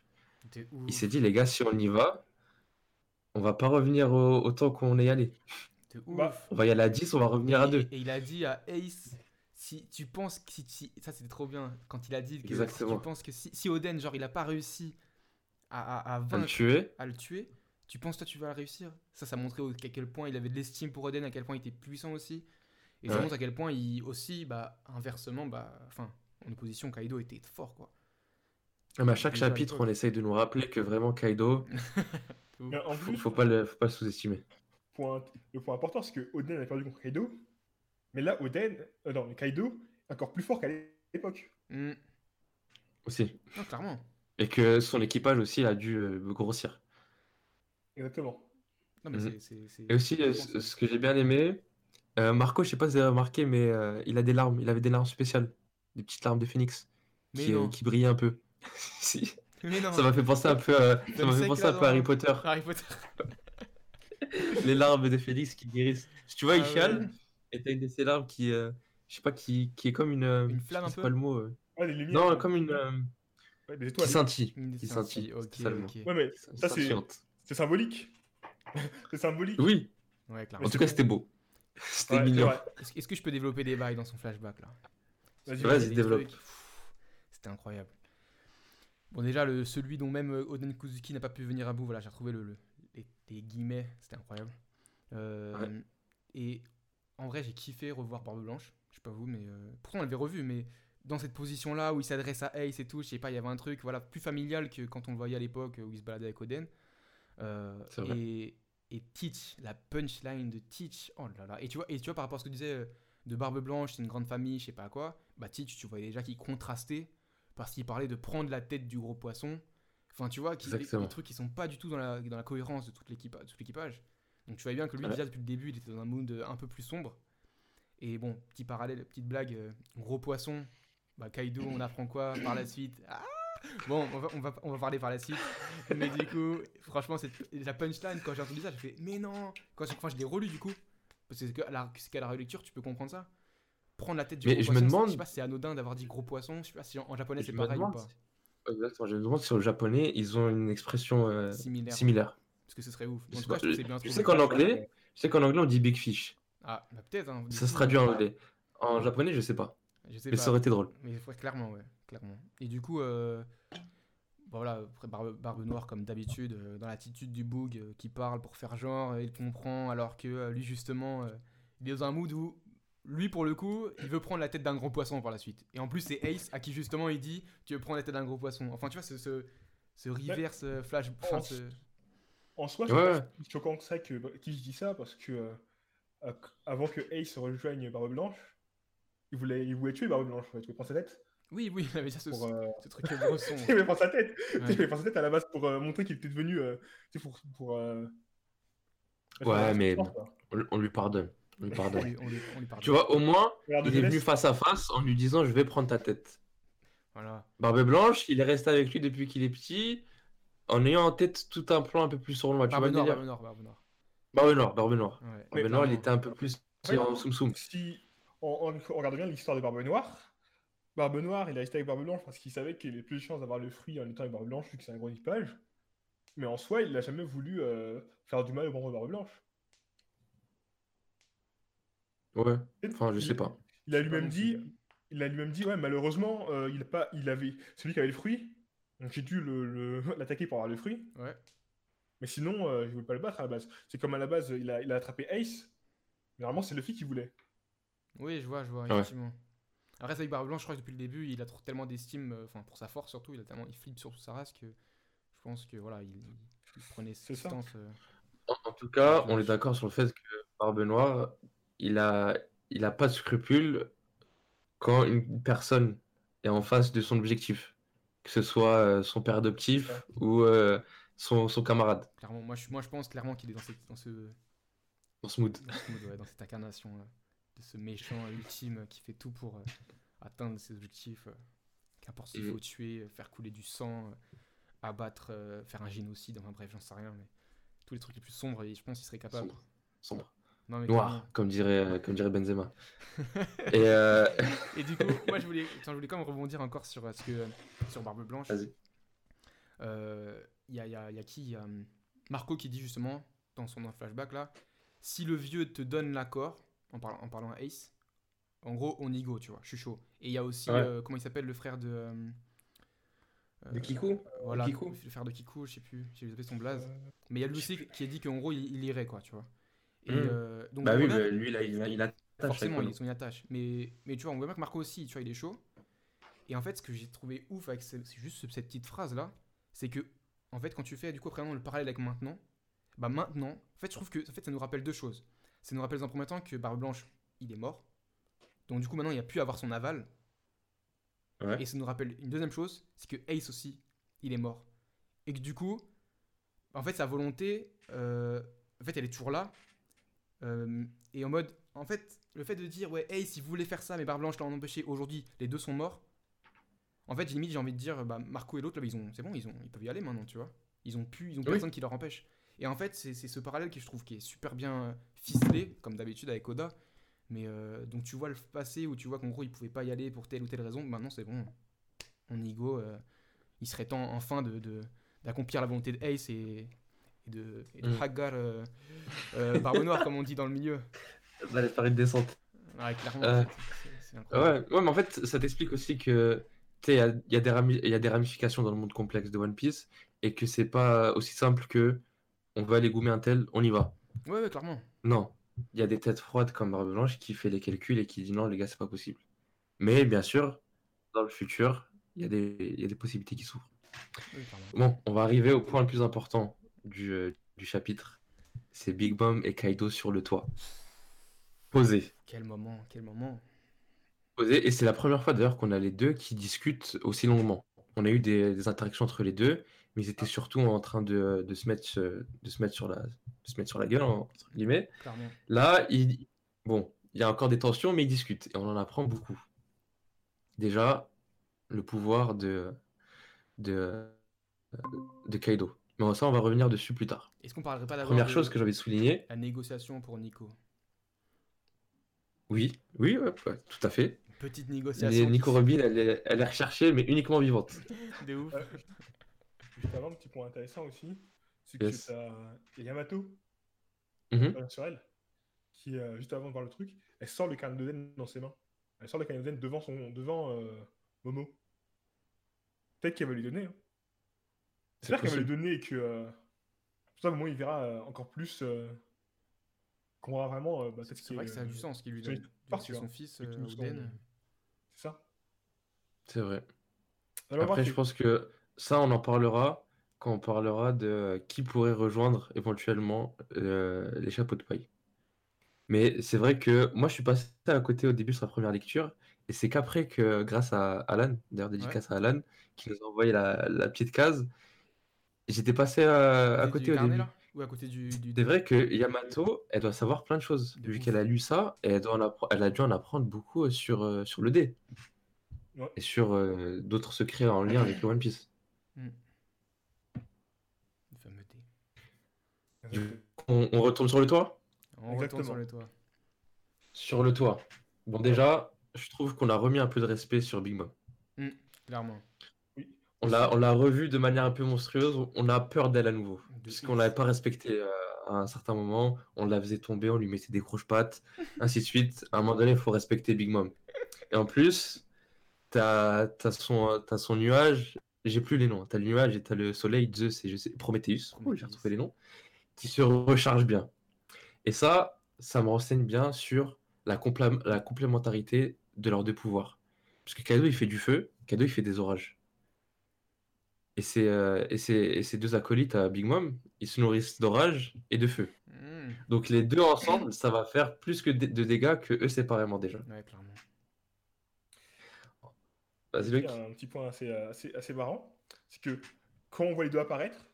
il s'est dit les gars, si on y va, on va pas revenir au, autant qu'on est allé. T'es ouf. Bah, On va y aller à 10, on va revenir à et, 2. et il a dit à Ace si tu penses que si, si- ça c'était trop bien quand il a dit que si tu penses que si, si Oden genre il a pas réussi à, à, à À le tuer. à le tuer tu penses toi tu vas le réussir? Ça ça montrait à quel point il avait de l'estime pour Oden à quel point il était puissant aussi et ça montre à quel point il aussi bah inversement bah enfin en opposition Kaido était fort quoi Ah, mais à chaque chapitre, on essaye de nous rappeler que vraiment Kaido, (laughs) en faut, plus, faut pas le, faut pas le sous-estimer. Point- le point important, c'est que Oden a perdu contre Kaido. Mais là, Oden, euh, non, mais Kaido, est encore plus fort qu'à l'époque. Hmm. Aussi. non clairement Et que son équipage aussi a dû euh, grossir. Exactement. non mais Mhm. c'est- c'est c'est- Et aussi, euh, ce ce que j'ai bien aimé, euh, Marco, je sais pas si vous avez remarqué, mais euh, il a des larmes. Il avait des larmes spéciales. Des petites larmes de phénix Mais qui, euh, brillaient un peu. (laughs) si. mais non Ça m'a fait penser un peu, à- ça m'a fait penser un peu à Harry Potter. Harry Potter (laughs) (laughs) Les larmes de Félix qui guérissent. Si tu vois, il Ah ouais. chiale, et t'as une de ces larmes qui, euh, je sais pas, qui, qui est comme une. euh, Une flamme un peu pas le mot. euh. Ouais, les lumières. Non, comme une. euh, Ouais, des qui étoiles. scintille. Une Qui scintille, scintille. ok, c'est ça le mot. ok. Ouais, mais ça, c'est symbolique. (laughs) c'est symbolique. Oui, Ouais, clairement. en tout cas, c'était beau. C'était Ouais, mignon. Est-ce que je peux développer des bails dans son flashback là? Vas-y, Il développe. C'était incroyable. Bon, déjà, le, celui dont même Oden Kuzuki n'a pas pu venir à bout, voilà, j'ai retrouvé le, le- les, les guillemets, c'était incroyable. Euh, Ouais. Et en vrai, j'ai kiffé revoir Barbe Blanche. Je sais pas vous, mais euh, pourtant on l'avait revu, mais dans cette position-là où il s'adresse à Ace et tout, je sais pas, il y avait un truc voilà, plus familial que quand on le voyait à l'époque où il se baladait avec Oden. Euh, C'est vrai. et, et Teach, la punchline de Teach, oh là là. Et tu vois, et tu vois par rapport à ce que tu disais euh, de Barbe Blanche, c'est une grande famille, je sais pas quoi, bah Teach, tu voyais déjà qu'il contrastait parce qu'il parlait de prendre la tête du gros poisson Enfin, tu vois, qui, des, des trucs qui sont pas du tout dans la, dans la cohérence de toute l'équipage. Donc tu vois bien que lui, Ouais. déjà depuis le début, il était dans un mood un peu plus sombre. Et bon, petit parallèle, petite blague, euh, gros poisson. Bah, Kaido, on apprend quoi (coughs) par la suite? Ah Bon, on va, on, va, on va parler par la suite. Mais du coup, franchement, c'est la punchline, quand j'ai entendu ça, j'ai fait Mais non Quand je, enfin, je l'ai relu du coup. Parce que c'est qu'à la, relecture, tu peux comprendre ça. Prendre la tête du Mais gros je me poisson, demande- je sais pas si c'est anodin d'avoir dit gros poisson. Je sais pas si en, en japonais c'est me pareil ou pas. Exactement, je me demande si au japonais, ils ont une expression euh, Similaire. similaire. Parce que ce serait ouf. Je En sais je qu'en anglais, je sais qu'en anglais, on dit big fish. Ah, bah peut-être. Hein, du Ça se traduit en euh, anglais. En japonais, je sais pas. Je sais Mais pas. ça aurait été drôle. Mais ouais, clairement, ouais, clairement. Et du coup, euh, bon, voilà, après Barbe, Barbe Noire, comme d'habitude, euh, dans l'attitude du Boog euh, qui parle pour faire genre, il comprend, alors que euh, lui, justement, euh, il est dans un mood où, lui, pour le coup, il veut prendre la tête d'un gros poisson par la suite. Et en plus, c'est Ace à qui, justement, il dit Tu veux prendre la tête d'un gros poisson. Enfin, tu vois, ce, ce, ce reverse euh, flash. Enfin, en- ce- En soi, je Ouais, choquant que ça que qui je dis ça parce que euh, avant que Ace rejoigne Barbe Blanche, il voulait, il voulait tuer Barbe Blanche, tu veux prendre sa tête Oui, oui, il avait déjà ce, pour, euh, ce truc bresson. (laughs) il voulait prendre sa tête, Ouais. il prendre sa tête à la base pour euh, montrer qu'il était devenu, euh, tu sais, pour pour. euh, Ouais, mais- on lui pardonne. (laughs) On lui on, pardonne. lui, on, lui, on lui pardonne. tu vois, au moins, il est venu face à face en lui disant Je vais prendre ta tête. Voilà. Barbe Blanche, il est resté avec lui depuis qu'il est petit, en ayant en tête tout un plan un peu plus sournois. Barbe Noire, Barbe Noire, Barbe Noire. Barbe Noire, Barbe Noire. Ouais. Barbe Noire, il était un peu plus Ouais, en soum soum. Si on, regarde bien l'histoire de Barbe Noire, Barbe Noire, il a resté avec Barbe Blanche parce qu'il savait qu'il avait plus de chances d'avoir le fruit en étant avec Barbe Blanche vu que c'est un gros équipage. Mais en soi, il n'a jamais voulu euh, faire du mal au membre de Barbe Blanche. Ouais, enfin, je Il- sais pas. Il a lui-même dit, il a lui-même dit, ouais, malheureusement, euh, il a pas, il avait celui qui avait le fruit, donc j'ai dû le- le- (laughs) l'attaquer pour avoir le fruit. Ouais. Mais sinon, euh, je voulais pas le battre à la base. C'est comme à la base, il a, il a attrapé Ace. Mais Normalement, c'est Luffy qui voulait. Oui, je vois, je vois, Ouais. effectivement. Après, c'est avec Barbe Blanche, je crois que depuis le début, il a trop- tellement d'estime, euh, enfin pour sa force surtout, il a tellement, il flippe sur sa race que je pense que voilà, il, il prenait cette distance. euh. En, en tout cas, on est d'accord sur le fait que Barbe Noire, il a, il a pas de scrupules quand une personne est en face de son objectif, que ce soit euh, son père adoptif Ouais. ou euh, son, son camarade, Clairement, moi je, moi je pense clairement qu'il est dans, cette, dans ce, dans ce mood. dans, ce mood, ouais, dans cette incarnation là, de ce méchant ultime qui fait tout pour euh, atteindre ses objectifs. euh, Qu'importe s'il faut tuer, faire couler du sang, abattre, faire un génocide, enfin bref, j'en sais rien, mais tous les trucs les plus sombres, et je pense qu'il serait capable. Sombre. Sombre. Non, mais Noir, comme dirait, euh, comme dirait Benzema. (laughs) Et euh, Et du coup, moi je voulais, je voulais quand même rebondir encore sur euh, ce que sur Barbe Blanche. Vas-y. Euh, Il y, a, y a- y a qui Il y a Marco qui dit justement dans son flashback là, si le vieux te donne l'accord, en, parlant en parlant à Ace, en gros on y go, tu vois, je suis chaud. Et il y a aussi Ouais. euh, comment il s'appelle le frère de De Kiku Voilà, Kiku le frère de Kiku, je sais plus, j'ai zappé son blaze. Mais il y a lui aussi qui a dit qu'en gros il, il irait quoi, tu vois. Et Hmm. euh, donc Bah oui, voit bien- mais lui, a, il il a attache forcément, ils une attache. Mais, mais tu vois, on voit bien que Marco aussi, tu vois, il est chaud. Et en fait, ce que j'ai trouvé ouf avec ce- c'est juste ce- cette petite phrase là, c'est que en fait, quand tu fais du coup après le parallèle avec maintenant, bah maintenant, en fait, je trouve que en fait, ça nous rappelle deux choses. Ça nous rappelle dans un premier temps que Barbe Blanche, il est mort. Donc du coup, maintenant, il a pu avoir son aval. Ouais. Et ça nous rappelle une deuxième chose, c'est que Ace aussi, il est mort. Et que du coup, en fait, sa volonté, euh, en fait, elle est toujours là. Euh, et en mode, en fait, le fait de dire, ouais, Ace, il voulait faire ça, mais Barbe Blanche l'a empêché, aujourd'hui, les deux sont morts. En fait, limite, j'ai envie de dire, bah, Marco et l'autre, là, ils ont, c'est bon, ils, ont, ils peuvent y aller maintenant, tu vois. Ils ont pu, ils ont Oui. personne qui leur empêche. Et en fait, c'est ce parallèle que je trouve qui est super bien euh, ficelé, comme d'habitude avec Oda. Mais euh, donc tu vois le passé où tu vois qu'en gros il pouvait pas y aller pour telle ou telle raison. Maintenant c'est bon, on y go. euh, il serait temps enfin de- d'accomplir la volonté de Ace et, et de, et de Mm. Hagar euh, euh, Barbe Noire comme on dit dans le milieu. Allait faire une descente. Ouais, clairement, Euh, c'est- incroyable. Ouais, ouais, mais en fait, ça t'explique aussi que tu sais, il y y y a des ramifications dans le monde complexe de One Piece et que c'est pas aussi simple que on va aller goumer un tel, on y va. Ouais, ouais, clairement. Non, il y a des têtes froides comme Barbe Blanche qui fait les calculs et qui dit non, les gars, c'est pas possible. Mais bien sûr, dans le futur, il y a des, il y a des possibilités qui s'ouvrent. Oui. Bon, on va arriver au point le plus important du, euh, du chapitre. C'est Big Mom et Kaido sur le toit. Posé. Quel moment, quel moment. Posé. Et c'est la première fois d'ailleurs qu'on a les deux qui discutent aussi longuement. On a eu des, des interactions entre les deux mais ils étaient surtout en train de, de se mettre, de se mettre sur la, de se mettre sur la gueule entre guillemets. Clairement. Là, il... bon, il y a encore des tensions, mais ils discutent et on en apprend beaucoup. Déjà, le pouvoir de de de Kaido. Mais ça, on va revenir dessus plus tard. Est-ce qu'on parlerait pas d'abord Première de chose que j'avais souligné, la négociation pour Nico? Oui, oui, ouais, ouais, tout à fait. Petite négociation. Nico Robin, elle est, elle est recherchée, mais uniquement vivante. (laughs) De ouf. Ouais. Juste avant, un petit point intéressant aussi, c'est que Yes. t'as il y a Yamato Mhm. euh, sur elle, qui, euh, juste avant de voir le truc, elle sort le Kanoden dans ses mains. Elle sort le Kanoden devant, son, devant euh, Momo. Peut-être qu'elle va lui donner. Hein. C'est J'espère qu'elle va possible. donner et que. euh, Pour ça, Momo, il verra euh, encore plus. euh, qu'on verra vraiment. euh, bah, C'est qu'il vrai que ça a du sens qu'il lui donne. partie, C'est hein. son fils, euh, son- Oden. C'est ça. C'est vrai. Après, je pense que ça, on en parlera quand on parlera de qui pourrait rejoindre éventuellement euh, les chapeaux de paille. Mais c'est vrai que moi, je suis passé à côté au début sur la première lecture, et c'est qu'après que, grâce à Alan, d'ailleurs dédicace à Alan, qui nous a envoyé la, la petite case, j'étais passé euh, à côté du au carnet, début. là Ou à côté du. du... C'est vrai que Yamato, elle doit savoir plein de choses, De vu qu'elle a lu ça, et elle, doit en elle a dû en apprendre beaucoup euh, sur, euh, sur le dé, Ouais. et sur euh, d'autres secrets en lien avec le One Piece. (clears throat) Le fameux thé. Du- On, on retourne sur le toit? On retourne sur le toit. Sur le toit. Bon, déjà, je trouve qu'on a remis un peu de respect sur Big Mom. Clairement. On l'a, on l'a revu de manière un peu monstrueuse. On a peur d'elle à nouveau. Puisqu'on l'avait pas respectée euh, à un certain moment. On la faisait tomber, on lui mettait des croche-pattes, (laughs) ainsi de suite. À un moment donné, il faut respecter Big Mom. Et en plus, t'as, t'as, son, nuage. J'ai plus les noms. T'as le nuage et t'as le soleil, Zeus et je sais, Prometheus. Oh, j'ai retrouvé les noms. Qui se rechargent bien. Et ça, ça me renseigne bien sur la, complé- la complémentarité de leurs deux pouvoirs. Parce que Kaido, il fait du feu, Kaido, il fait des orages. Et ces, euh, et et deux acolytes à Big Mom, ils se nourrissent d'orage et de feu. Mmh. Donc les deux ensemble, ça va faire plus que de, de dégâts que eux séparément déjà. Ouais, clairement. Vas-y, Il Luc. y a un petit point assez, assez, assez marrant, c'est que quand on voit les deux apparaître,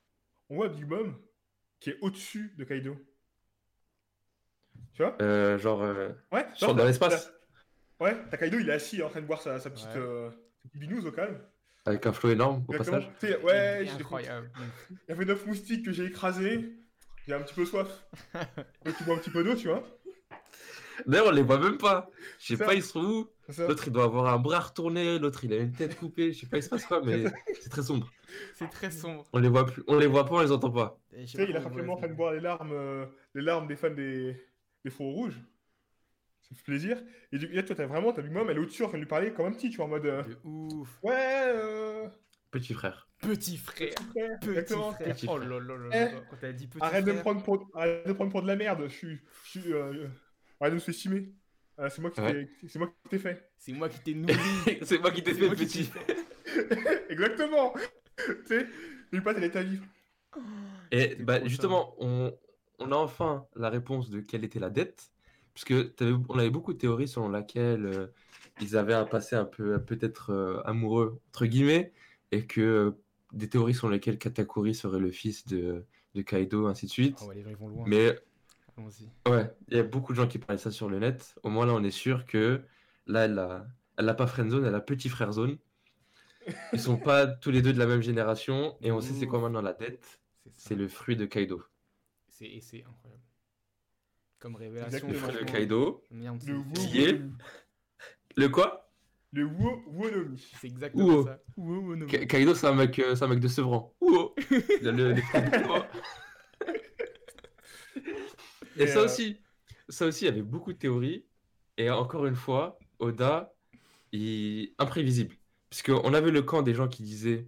on voit Big Mom qui est au-dessus de Kaido. Tu vois? Euh, genre, euh, Ouais, genre, dans l'espace, Ouais, t'as Kaido, il est assis en train de boire sa, sa petite, Ouais. euh, sa petite binouse au calme. Avec un flot énorme au passage. Ouais, j'ai des incroyable. Il y avait 9 moustiques que j'ai écrasés. J'ai un petit peu soif. (laughs) Donc tu bois un petit peu d'eau, tu vois. D'ailleurs, on les voit même pas. Je sais pas, ils sont où. L'autre, il doit avoir un bras retourné. L'autre, il a une tête coupée. Je sais pas, il se passe quoi, mais (laughs) c'est très sombre. C'est très sombre. On les voit plus, on les voit pas, on les entend pas. Tu sais il on simplement train de boire les larmes, euh, les larmes des fans des, des faux rouges. Ça fait plaisir. Et du coup, là, toi, t'as vraiment, t'as Big Mom, elle est au-dessus en train de lui parler comme un petit, tu vois, en mode. euh, De ouf. ouais, euh. Petit frère. Petit frère. Petit exactement. frère. Petit oh là là là Eh, là. Quand t'as dit petit Arrête de, me prendre pour, arrête de me prendre pour de la merde. Je suis. Je suis euh, arrête de me sous-estimer. Ah, c'est moi qui Ouais. t'ai- c'est moi qui t'ai fait. C'est moi qui t'ai nourri. (laughs) c'est moi qui t'ai fait moi petit. (laughs) (laughs) Exactement. tu sais, n'oublie pas, t'as l'état vivre. Et bah, justement, on, on a enfin la réponse de quelle était la dette. Puisque t'avais- on avait beaucoup de théories selon laquelle euh, ils avaient un passé un peu peut-être euh, amoureux, entre guillemets, et que euh, des théories selon lesquelles Katakuri serait le fils de, de Kaido, ainsi de suite. Oh ouais, les vrais vont loin. Mais ouais, il y a beaucoup de gens qui parlaient ça sur le net. Au moins là, on est sûr que là, elle a, elle a pas friendzone, elle a petit frère zone. Ils sont pas (laughs) tous les deux de la même génération, et on sait c'est quoi maintenant la dette. C'est le fruit de Kaido. Et c'est incroyable. Comme révélation. Le Exactement. franchement, Kaido. Merde, Le Qui est Le quoi? Le Wo Wonomi. c'est exactement ça. Kaido, c'est un mec, euh, c'est un mec de Sevran. (laughs) Le- les. Et Et, ça euh, aussi, ça aussi, il y avait beaucoup de théories. Et encore une fois, Oda, il... imprévisible. Puisqu'on avait le camp des gens qui disaient,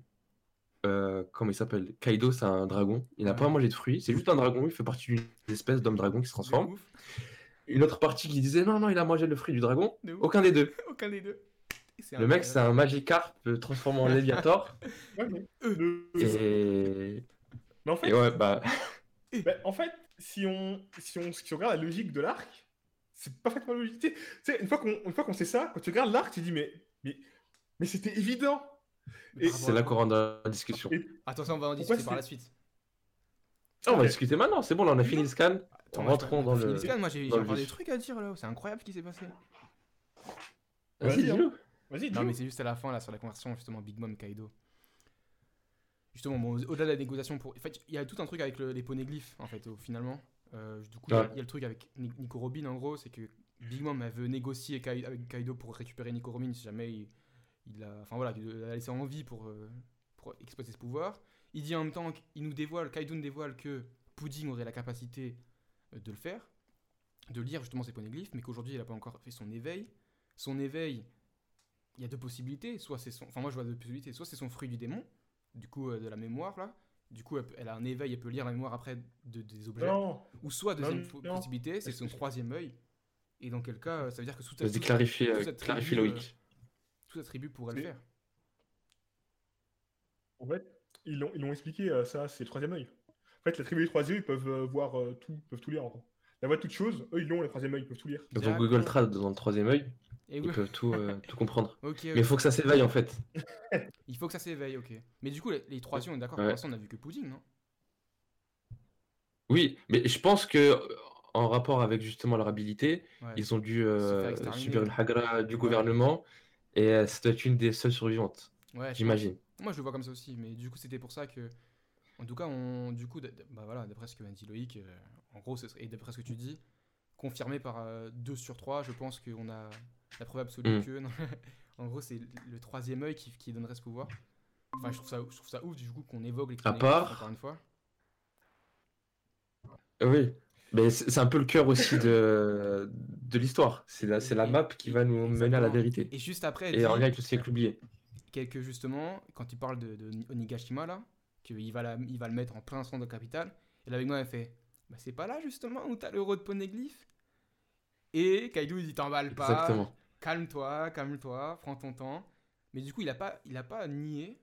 euh, comment il s'appelle? Kaido, c'est un dragon. Il n'a Ouais. pas mangé de fruits. C'est juste un dragon. Il fait partie d'une espèce d'homme-dragon qui se transforme. Une autre partie qui disait, non, non, il a mangé le fruit du dragon. De. Aucun des deux. (laughs) Aucun des deux. Le mec, c'est un Magikarp euh, transformé en (laughs) Léviator. Ouais, mais, le- Et... mais en fait, et ouais, bah. bah, en fait, si on, si on, si on regarde la logique de l'arc, c'est parfaitement logique. Tu sais- tu sais, une fois qu'on, une fois qu'on sait ça, quand tu regardes l'arc, tu dis mais, mais, mais c'était évident. C'est là qu'on rentre dans la discussion. Et- Attention, on va en Pourquoi discuter par la suite. Ah, on va discuter maintenant, c'est bon, là on a fini le scan. Attends, Rentrons dans le- scan, Moi, j'ai encore des trucs à dire là. C'est incroyable ce qui s'est passé. Vas-y, Vas-y, hein. dis-le. Vas-y, Non, mais c'est juste à la fin, là, sur la conversation, justement, Big Mom Kaido. Justement, bon, au-delà de la négociation, pour... en fait, il y a tout un truc avec le- les poneglyphes, en fait, finalement. Euh, du coup, il y a- Ouais. il y, a le truc avec Ni- Nico Robin, en gros, c'est que Big Mom, elle veut négocier Kai- avec Kaido pour récupérer Nico Robin si jamais il, il a. Enfin voilà, il a laissé en vie pour, euh, pour exploiter ce pouvoir. Il dit en même temps qu'il nous dévoile, Kaido nous dévoile que Pudding aurait la capacité euh, de le faire, de lire justement ses poneglyphes, mais qu'aujourd'hui, il n'a pas encore fait son éveil. Son éveil, il y a deux possibilités. Soit c'est son. Enfin, moi, je vois deux possibilités. Soit c'est son fruit du démon, du coup, euh, de la mémoire, là. Du coup, elle, a un éveil, elle peut lire la mémoire après de, des objets. Non, Ou soit, deuxième Non, possibilité, c'est son troisième œil. Et dans quel cas, ça veut dire que sous euh, cette clarifie tribu, Loïc. Toute sa tribu pourrait le faire. en fait, ils l'ont ils l'ont expliqué, euh, ça, c'est le troisième œil. En fait, la tribu des trois yeux, ils peuvent euh, voir euh, tout, ils peuvent tout lire en gros. La voix de toute chose, eux, ils l'ont, le troisième œil, ils peuvent tout lire. D'accord. Google Trad, dans le troisième œil, Et ils oui, peuvent tout, euh, tout comprendre. (laughs) ok, Mais il faut que ça s'éveille en fait. (laughs) il faut que ça s'éveille, ok. Mais du coup, les, les trois yeux, on est d'accord, Ouais. pour l'instant, on a vu que Pudding, non? Oui, mais je pense que en rapport avec justement leur habilité, Ouais. ils ont dû euh, subir une hagra du gouvernement et euh, ça doit être une des seules survivantes, Ouais, j'imagine. Moi, je le vois comme ça aussi, mais du coup, c'était pour ça que. En tout cas, on, du coup, bah voilà, d'après ce que m'a dit Loïc, euh, en gros, ce serait- et d'après ce que tu dis, confirmé par 2 sur 3, je pense qu'on a la preuve absolue Mm. que. non, (laughs) en gros, c'est le troisième œil qui, qui donnerait ce pouvoir. Enfin, je trouve ça, je trouve ça ouf, du coup, qu'on évoque les À part- encore une fois. Oui, mais c'est un peu le cœur aussi de, de l'histoire. C'est la, la map qui va nous mener à la vérité. Et juste après, Et en lien avec le siècle oublié. quelques justement, quand il parle de, de Onigashima là, qu'il va, la- il va le mettre en plein centre de la capitale, et là avec moi elle fait Bah c'est pas là justement où t'as l'euro de Poneglyph Et Kaido il dit T'emballes pas, calme-toi, calme-toi, prends ton temps. Mais du coup il a pas, il a pas nié,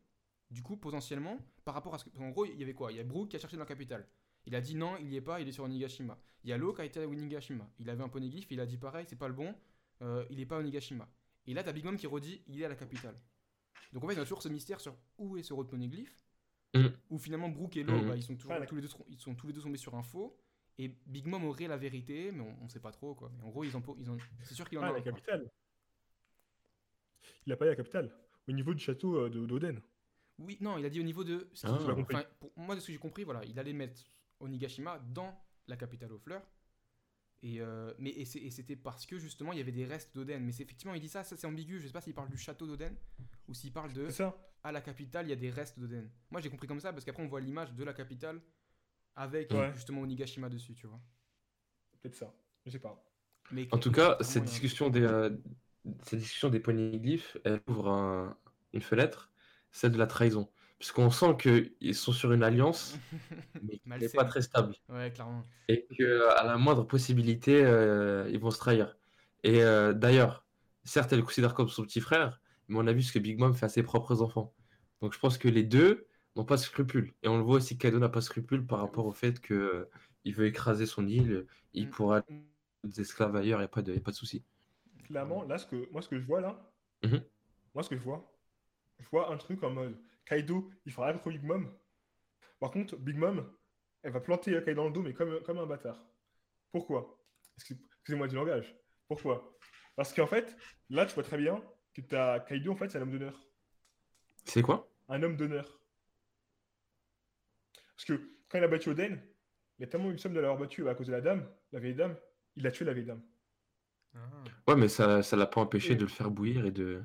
du coup potentiellement, par rapport à ce que. En gros il y avait quoi? Il y a Brook qui a cherché dans la capitale. Il a dit non, il y est pas, il est sur Onigashima. Il y a Lo qui a été à Onigashima. Il avait un poneglyph, il a dit pareil, c'est pas le bon, euh, il est pas à Onigashima. Et là, t'as Big Mom qui redit, il est à la capitale. Donc en fait, il y a toujours ce mystère sur où est ce road poneglyph. Mhm. Où finalement Brooke et Lo, Mhm. bah, ils, sont toujours, Ah, tous les deux, ils sont tous les deux tombés sur un faux. Et Big Mom aurait la vérité, mais on, on sait pas trop quoi. Mais en gros, ils ont, ils ont, c'est sûr qu'il en Ah, a. la quoi. capitale. Il a pas eu la capitale. Au niveau du château euh, de- d'Oden. Oui, non, il a dit au niveau de. ce Ah. enfin, pour moi, de ce que j'ai compris, voilà, il allait mettre Onigashima dans la capitale aux fleurs. Et, euh, mais et c'était parce que justement il y avait des restes d'Oden. Mais c'est effectivement, il dit ça, ça c'est ambigu. Je sais pas s'il parle du château d'Oden ou s'il parle de C'est ça à la capitale il y a des restes d'Oden. Moi j'ai compris comme ça parce qu'après on voit l'image de la capitale avec Ouais. justement Onigashima dessus, tu vois. Peut-être ça. Je sais pas. Mais En tout cas, clairement, cette discussion des, euh, cette discussion des poneglyphes, elle ouvre un- une fenêtre, celle de la trahison. Puisqu'on sent qu'ils sont sur une alliance, (laughs) mais qui n'est pas très stable. Ouais, clairement. Et qu'à la moindre possibilité, euh, ils vont se trahir. Et euh, d'ailleurs, certes, elle le considère comme son petit frère, mais on a vu ce que Big Mom fait à ses propres enfants. Donc je pense que les deux n'ont pas de scrupules. Et on le voit aussi que Kaido n'a pas de scrupules par rapport au fait que euh, il veut écraser son île, il Mm. pourra des esclaves ailleurs, il n'y a pas de, y a pas de souci. Clairement, là, ce que, moi, ce que je vois là, Mhm. moi, ce que je vois, je vois un truc en mode Kaido, il fera rien contre Big Mom. Par contre, Big Mom, elle va planter euh, Kaido dans le dos, mais comme, comme un bâtard. Pourquoi? Excuse- Excusez-moi du langage. Pourquoi? Parce qu'en fait, là, tu vois très bien que t'as Kaido, en fait, c'est un homme d'honneur. C'est quoi? Un homme d'honneur. Parce que quand il a battu Oden, il a tellement eu le somme de l'avoir battu à cause de la dame, la vieille dame, il a tué la vieille dame. Ah. Ouais, mais ça ça l'a pas empêché Et- de le faire bouillir et de,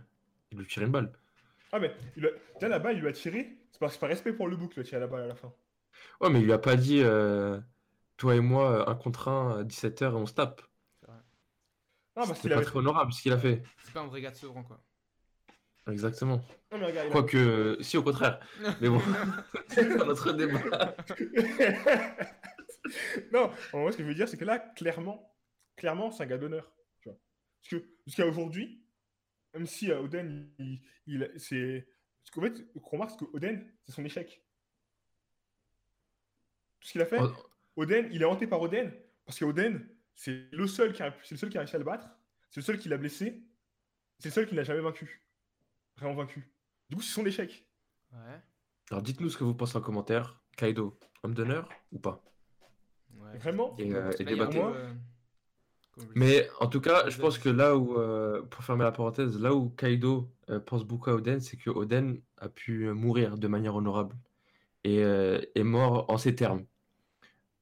et de lui tirer une balle. Ah, mais il a... déjà là-bas, il lui a tiré. C'est par, par respect pour le bouc, le tiré la balle à la fin. Ouais, mais il lui a pas dit euh, toi et moi, un contre un, à 17h et on se tape. C'est vrai. Ah, C'est qu'il pas avait. très honorable ce qu'il a fait. C'est pas un vrai gars de Sevran quoi. Exactement. Non, mais regarde, il a- Quoique, euh, si au contraire. Mais bon, (laughs) c'est pas notre débat. (laughs) non, en vrai, ce que je veux dire, c'est que là, clairement, clairement, c'est un gars d'honneur. Parce que jusqu'à aujourd'hui, même si euh, Oden, il, il- c'est. Parce qu'en fait, on remarque que Oden, c'est son échec. Tout ce qu'il a fait, Oh, Oden, il est hanté par Oden, parce que Oden, c'est le seul qui a, c'est le seul qui a réussi à le battre, c'est le seul qui l'a blessé, c'est le seul qui l'a jamais vaincu. Vraiment vaincu. Du coup, c'est son échec. Ouais. Alors dites-nous ce que vous pensez en commentaire. Kaido, homme d'honneur ou pas? Ouais. Vraiment? Et, euh, et là, il y a un débattez. euh, dis Mais en tout cas, je pense que là où, euh, pour fermer la parenthèse, là où Kaido euh, pense beaucoup à Oden, c'est que Oden a pu euh, mourir de manière honorable et euh, est mort en ces termes.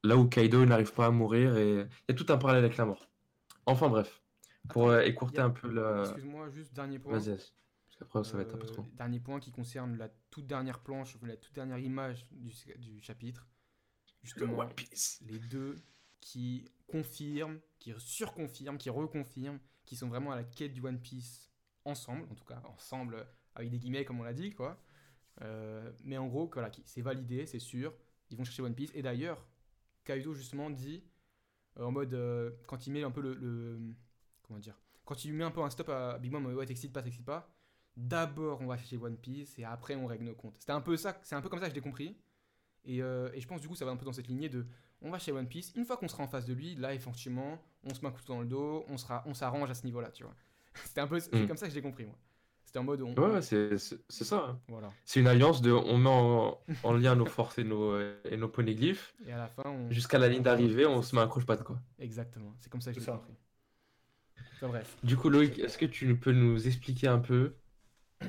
Là où Kaido n'arrive pas à mourir et il y a tout un parallèle avec la mort. Enfin bref, pour Attends, écourter a- un peu la... Excuse-moi, juste dernier point. Vas-y. Parce qu'après, ça va être un peu trop. Dernier point qui concerne la toute dernière planche, la toute dernière image du, du chapitre. Justement, Piece. les deux qui confirment, qui surconfirment, qui reconfirment, qui sont vraiment à la quête du One Piece ensemble, en tout cas ensemble avec des guillemets comme on l'a dit quoi. Euh, mais en gros, voilà, c'est validé, c'est sûr. Ils vont chercher One Piece. Et d'ailleurs, Kaido justement dit euh, en mode euh, quand il met un peu le, comment dire, quand il met un peu un stop à Big Mom, ouais t'excites pas, t'excites pas. D'abord on va chercher One Piece et après on règle nos comptes. C'était un peu ça, c'est un peu comme ça que je l'ai compris. Et, euh, et je pense du coup ça va un peu dans cette lignée de on va chez One Piece, une fois qu'on sera en face de lui, là effectivement, on se met un couteau dans le dos, on sera, on s'arrange à ce niveau-là, tu vois. (laughs) C'était un peu, c'est Mm. comme ça que je l'ai compris moi. C'était en mode on, Ouais, c'est ça. hein. voilà. C'est une alliance de... On met en, en lien nos forces et nos, et nos poneglyphes. Et à la fin on... Jusqu'à la ligne d'arrivée, on se met un croche-patte, quoi. Exactement, c'est comme ça que je C'est l'ai ça. compris. Enfin bref. Du coup, Loïc, est-ce que tu peux nous expliquer un peu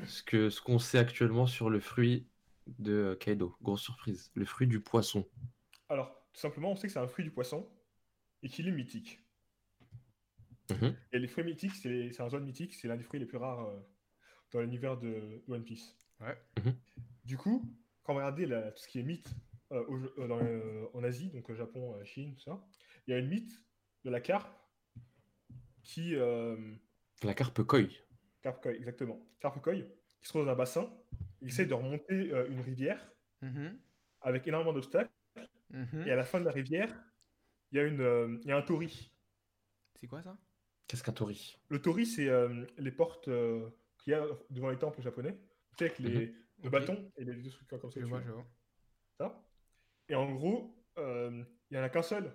ce que ce qu'on sait actuellement sur le fruit de Kaido? Grosse surprise, le fruit du poisson. Alors, tout simplement, on sait que c'est un fruit du poisson et qu'il est mythique. Mhm. Et les fruits mythiques, c'est c'est un zone mythique, c'est l'un des fruits les plus rares euh, dans l'univers de One Piece. Ouais. Mhm. Du coup, quand on va regarder la- tout ce qui est mythe euh, au- euh, dans en Asie, donc euh, Japon, euh, Chine, tout ça, il y a une mythe de la carpe qui. euh, La carpe koi. carpe koi, exactement. Carpe koi, qui se trouve dans un bassin, il essaie de remonter euh, une rivière Mhm, avec énormément d'obstacles, mhm. et à la fin de la rivière, il y a, une, euh, il y a un tori. C'est quoi ça? Qu'est-ce qu'un tori? Le tori, c'est euh, les portes euh, qu'il y a devant les temples japonais, tu sais, avec les, le Ok. bâton et les deux trucs comme ça. Je tu vois, vois. je vois. Ça? Et en gros, euh, il y en a qu'un seul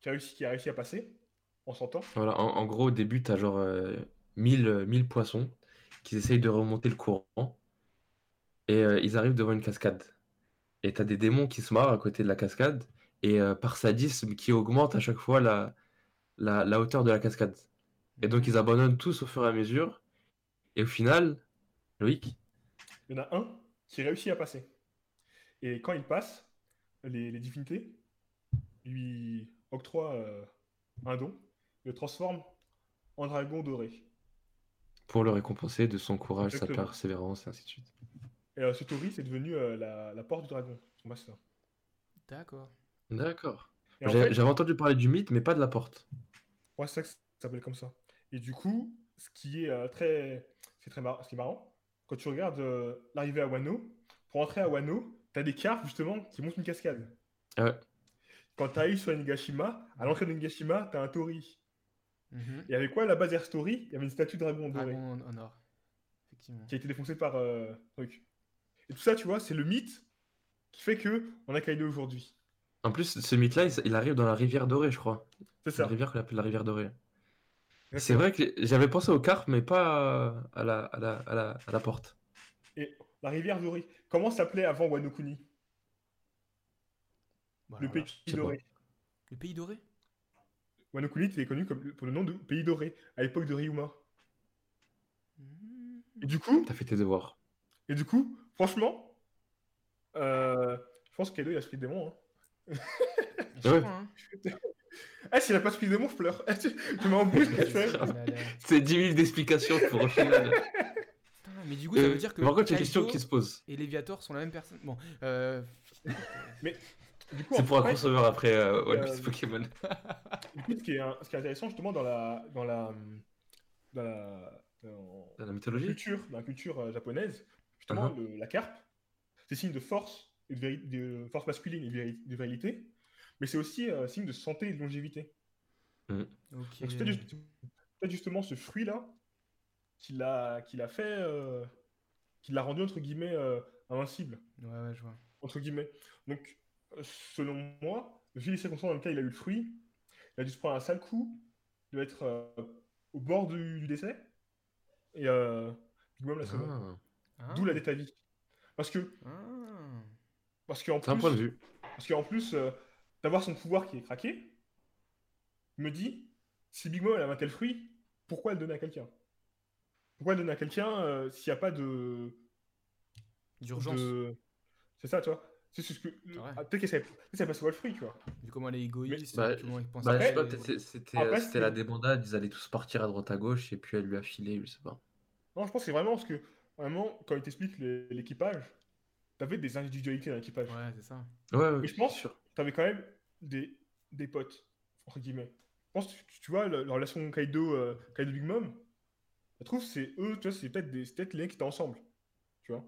qui a, réussi, qui a réussi à passer en s'entend. Voilà, en, en gros, au début, tu as genre euh, 1000, euh, 1000 poissons qui essayent de remonter le courant et ils arrivent devant une cascade. Et tu as des démons qui se marrent à côté de la cascade et par sadisme qui augmente à chaque fois la, la, la hauteur de la cascade. Et donc, ils abandonnent tous au fur et à mesure. Et au final, Loïc, Il y en a un qui réussit à passer. Et quand il passe, les, les divinités lui octroient euh, un don, le transforment en dragon doré. pour le récompenser de son courage, sa persévérance, et ainsi de suite. Et euh, ce tori, c'est devenu euh, la, la porte du dragon, son master. D'accord. D'accord. En fait, J'avais entendu parler du mythe, mais pas de la porte. Ouais, c'est ça que ça s'appelle comme ça. Et du coup, ce qui est euh, très, c'est très mar- ce qui est marrant, quand tu regardes euh, l'arrivée à Wano, pour entrer à Wano, t'as des cartes justement qui montent une cascade. Ah ouais. Quand tu arrives sur Nigashima, à l'entrée de Nigashima, t'as un tori. Mhm. Et avec quoi la base Air Story Il y avait une statue de dragon doré Dragon en, en or. Effectivement. qui a été défoncée par euh, truc. Et tout ça, tu vois, c'est le mythe qui fait que on a Kaido aujourd'hui. En plus, ce mythe-là, il, arrive dans la rivière dorée, je crois. C'est La ça. rivière qu'on appelle la rivière dorée. C'est vrai que j'avais pensé aux carpes, mais pas à la, à la, à la, à la porte. Et la rivière dorée. Comment s'appelait avant Wano Kuni Bon, Le pays doré. le pays doré? Wano Kuni était connu comme, pour le nom de pays doré à l'époque de Ryuma. Mhm. Et du coup, T'as fait tes devoirs. et du coup, franchement, euh, je pense que Kaido il a de démon. Hein. (laughs) Ouais. Ah, (laughs) s'il a pas de démon, je pleure. (laughs) tu tu là. C'est 10 000 d'explications pour au final. Mais du coup, ça veut dire que. Par contre, il y a une question qui se pose. Et Léviator sont la même personne. Bon, euh, Du coup, C'est pour un fait, crossover après euh, One euh, Piece Pokémon. ce, qui est, un- ce qui est intéressant justement dans la, dans la, dans la, dans- Dans la la mythologie culture, dans la culture euh, japonaise, justement, Uh-huh. le- la carpe, c'est signe de force, de, de force masculine et de, virilité, mais c'est aussi euh, signe de santé et de longévité. ok. Donc c'est peut-être juste- peut-être justement ce fruit-là qui l'a qui l'a fait, euh, qui l'a rendu entre guillemets euh, invincible, Ouais, ouais, je vois. entre guillemets. Donc selon moi, vu les circonstances dans lesquelles il a eu le fruit, il a dû se prendre un sale coup, il doit être euh, au bord du, du décès, et euh, Big Mom l'a sauvé. Ah. D'où la dette à vie. Parce que, Ah. parce qu'en C'est un point de plus, vue. parce qu'en plus euh, d'avoir son pouvoir qui est craqué, me dit, si Big Mom elle avait un tel fruit, pourquoi le donner à quelqu'un? Pourquoi le donner à quelqu'un euh, s'il n'y a pas de, D'urgence. de- C'est ça, tu vois. C'est ce que. ah, Peut-être qu'elle savait, pas c'est quoi le fruit, tu vois. Vu comment elle est égoïste, Bah, comment elle pense Bah, à je sais elle, pas, et- peut-être c'est- c'était Après, euh, c'était la débandade, ils allaient tous partir à droite à gauche et puis elle lui a filé, je sais pas. Non, je pense que c'est vraiment parce que, vraiment, quand il t'explique l'équipage, t'avais des individualités dans l'équipage. Ouais, c'est ça. Ouais, ouais, Mais je pense sûr. T'avais quand même des, des potes, entre guillemets. Je pense que tu, vois, la, la relation Kaido, euh, Kaido Big Mom, je trouve que c'est eux, tu vois, c'est peut-être des- c'est peut-être les mecs qui étaient ensemble. Tu vois.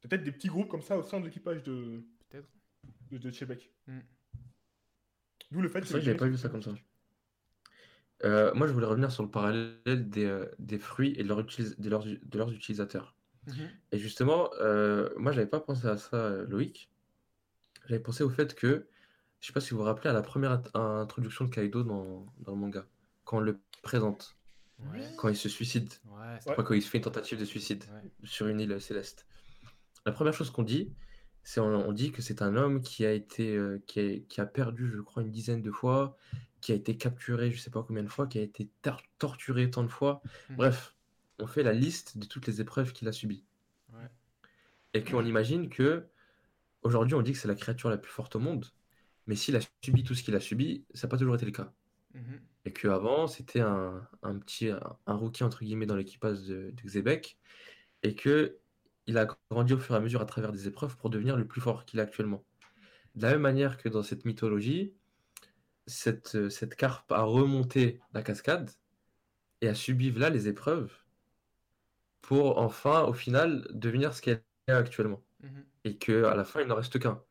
T'as peut-être des petits groupes comme ça au sein de l'équipage de, Peut-être. de, de Chebek. Mm. D'où le fait C'est vrai que j'avais pas vu ça comme ça. Euh, moi, je voulais revenir sur le parallèle des, euh, des fruits et de, leur utilis- de leurs, de leurs utilisateurs. Mhm. Et justement, euh, moi, j'avais pas pensé à ça, euh, Loïc. J'avais pensé au fait que, je sais pas si vous vous rappelez, à la première int- introduction de Kaido dans, dans le manga, quand on le présente, Ouais. quand il se suicide, Ouais, enfin, quand il fait une tentative de suicide Ouais. sur une île céleste. La première chose qu'on dit, c'est on, on dit que c'est un homme qui a été, euh, qui, a, qui a perdu, je crois, une dizaine de fois, qui a été capturé, je sais pas combien de fois, qui a été torturé tant de fois. Mhm. Bref, on fait la liste de toutes les épreuves qu'il a subies. Ouais. Et qu'on imagine que aujourd'hui, on dit que c'est la créature la plus forte au monde, mais s'il a subi tout ce qu'il a subi, ça n'a pas toujours été le cas. Mhm. Et qu'avant, c'était un, un petit, un, un rookie entre guillemets dans l'équipage de, de Xebec, et que il a grandi au fur et à mesure à travers des épreuves pour devenir le plus fort qu'il est actuellement. De la même manière que dans cette mythologie, cette, euh, cette carpe a remonté la cascade et a subi là les épreuves pour enfin, au final, devenir ce qu'elle est actuellement. Mhm. Et que à la fin, il n'en reste qu'un.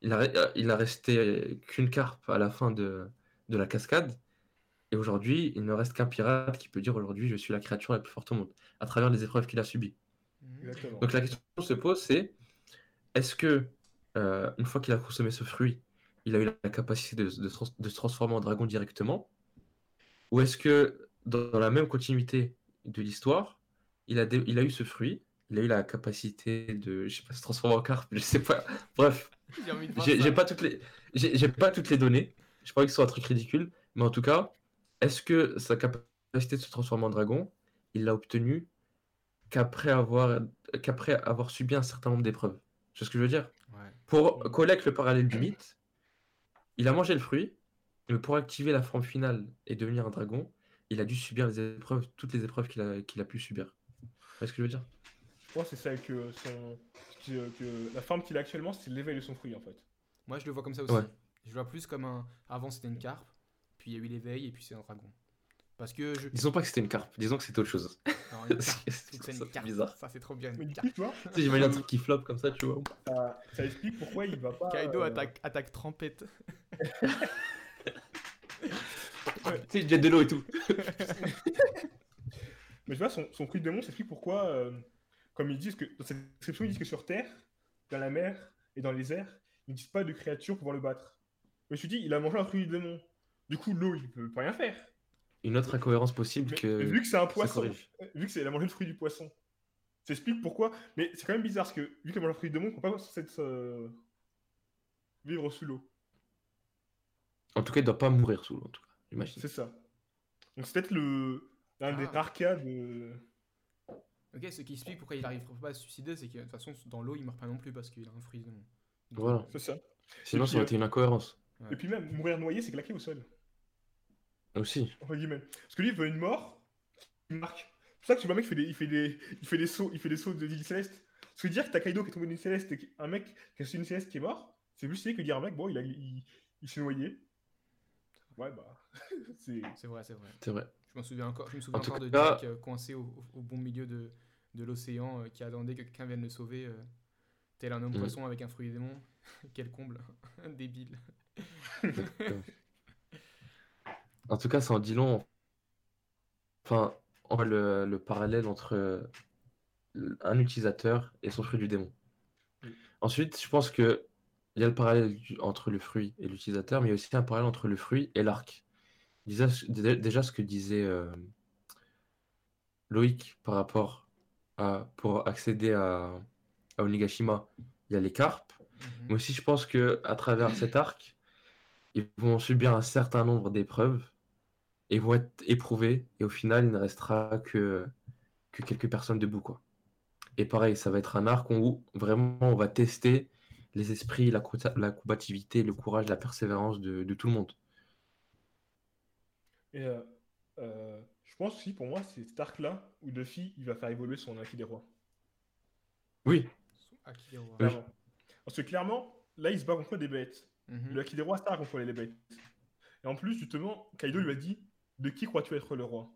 Il n'a il n'a resté qu'une carpe à la fin de, de la cascade. Et aujourd'hui, il ne reste qu'un pirate qui peut dire aujourd'hui, je suis la créature la plus forte au monde, à travers les épreuves qu'il a subies. Mhm. Exactement. Donc la question se pose, c'est est-ce que, euh, une fois qu'il a consommé ce fruit, il a eu la capacité de, de trans- de se transformer en dragon directement Ou est-ce que, dans, la même continuité de l'histoire, il a, dé- il a eu ce fruit, il a eu la capacité de, je sais pas, se transformer en carpe, je sais pas. Bref, J'ai pas toutes les, pas toutes les données. Je pas que ce soit un truc ridicule, mais en tout cas, est-ce que sa capacité de se transformer en dragon, il l'a obtenue qu'après avoir, qu'après avoir subi un certain nombre d'épreuves? Vois ce que je veux dire? Ouais. Pour coller avec le parallèle du mythe, il a mangé le fruit, mais pour activer la forme finale et devenir un dragon, il a dû subir les épreuves, toutes les épreuves qu'il a, qu'il a pu subir. Tu vois ce que je veux dire? Je pense que c'est ça que, son, que, que la forme qu'il a actuellement, c'est l'éveil de son fruit en fait. Moi, je le vois comme ça aussi. Ouais. Je le vois plus comme un. Avant, c'était une carpe, puis il y a eu l'éveil, et puis c'est un dragon. Parce que je. Disons pas que c'était une carpe, disons que c'était autre chose. Non, une (laughs) C'est- carpe. c'est- C'est une c'est carpe. bizarre. Ça, c'est trop bien. Une carpe. tu j'imagine un truc qui floppe comme ça, tu vois. ça, ça explique pourquoi il va pas. Kaido euh, attaque, attaque trempette. Tu sais, il jette de l'eau et tout. (laughs) Mais tu vois, son, son fruit de démon, explique pourquoi, euh, comme ils disent que dans cette description, ils disent que sur Terre, dans la mer et dans les airs, ils ne disent pas de créature pour pouvoir le battre. Mais je me suis dit, il a mangé un fruit de démon. Du coup, l'eau, il peut pas rien faire. Une autre incohérence possible Mais, que. mais vu que c'est un poisson, vu que c'est il a mangé le fruit du poisson, ça explique pourquoi. Mais c'est quand même bizarre parce que vu qu'il a mangé un fruit de démon, on peut pas être, euh, vivre sous l'eau. En tout cas, il doit pas mourir sous l'eau, en tout cas, j'imagine. C'est ça. Donc c'est peut-être le un des Ah. rares cas de. Ok, ce qui explique pourquoi il arrive pas à se suicider, c'est que de toute façon, dans l'eau, il meurt pas non plus parce qu'il a un fruit. Donc, Voilà. C'est ça. Sinon, ça aurait été une incohérence. Ouais. Et puis même mourir noyé, c'est claqué au sol. Aussi. entre guillemets. Parce que lui, il veut une mort qui marque. C'est pour ça que tu vois un mec, il fait des, il fait des, il fait des sauts, il fait des sauts de l'île céleste. Parce que dire que t'as Kaido qui est tombé d'une céleste et un mec qui a su une céleste qui est mort, c'est plus stylé que dire un mec, bon, il, a, il, il s'est noyé. Ouais, bah, (laughs) c'est. Vrai, c'est vrai. C'est vrai. Je m'en souviens encore, je me souviens En tout encore de cas- Jack euh, coincé au, au- bon milieu de, de l'océan euh, qui attendait que quelqu'un vienne le sauver, euh, tel un homme Mhm. poisson avec un fruit démon. (laughs) Quel comble, (laughs) débile. En tout cas, ça en dit long. Enfin, on voit le, le parallèle entre un utilisateur et son fruit du démon. Ensuite, je pense que il y a le parallèle entre le fruit et l'utilisateur, mais il y a aussi un parallèle entre le fruit et l'arc. Déjà, déjà ce que disait euh, Loïc par rapport à- pour accéder à, à Onigashima, il y a les carpes. Mhm. Mais aussi, je pense que à travers cet arc, ils vont subir un certain nombre d'épreuves et vont être éprouvés. Et au final, il ne restera que, que quelques personnes debout, quoi. Et pareil, ça va être un arc où vraiment on va tester les esprits, la, co- la combativité, le courage, la persévérance de, de tout le monde. Et euh, euh, je pense aussi, pour moi, c'est cet arc-là où Luffy, il va faire évoluer son Aki des rois. Oui, Akira. Oui. Clairement. Parce que clairement, là, il se bat contre des bêtes. Mhm. Le Aki des rois, c'est à contrôler les bêtes. Et en plus, justement, Kaido lui a dit De qui crois-tu être le roi?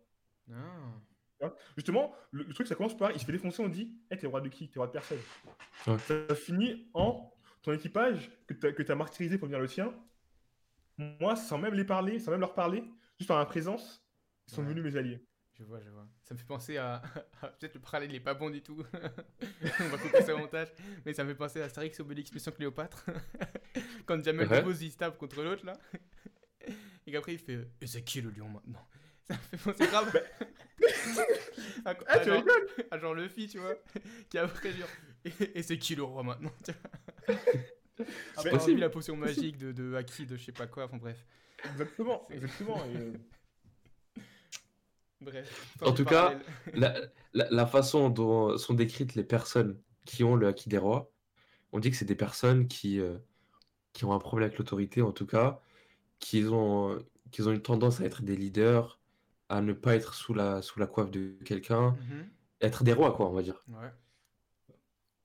Ah. Justement, le, le truc, ça commence par il se fait défoncer, on dit Eh, t'es roi de qui? T'es roi de personne. Ouais. Ça finit en ton équipage que t'as que t'as martyrisé pour devenir le tien. Moi, sans même les parler, sans même leur parler, juste par ma présence, ils sont Ouais. devenus mes alliés. Je vois, je vois. Ça me fait penser à. (laughs) à- Peut-être le parallèle il est pas bon du tout. (laughs) On va couper ça au montage. Mais ça me fait penser à Astérix Obélix Mission Cléopâtre. (laughs) Quand Jamel Ouais. Debbouze il se tape contre l'autre là. Et qu'après il fait Et c'est qui le lion maintenant Ça me fait penser grave. à, Ah, à tu genre, à genre Luffy, tu vois. Qui après genre Et, et c'est qui le roi maintenant (laughs) Après, possible. la potion magique de, de Haki, de je sais pas quoi. Enfin bref. Exactement, C'est- exactement. et, euh, Bref. En tout cas, la, la- la façon dont sont décrites les personnes qui ont le Haki des rois, on dit que c'est des personnes qui, euh, qui ont un problème avec l'autorité, en tout cas, qui ont, qui ont une tendance à être des leaders, à ne pas être sous la, sous la coiffe de quelqu'un, Mhm. être des rois, quoi, on va dire. Ouais.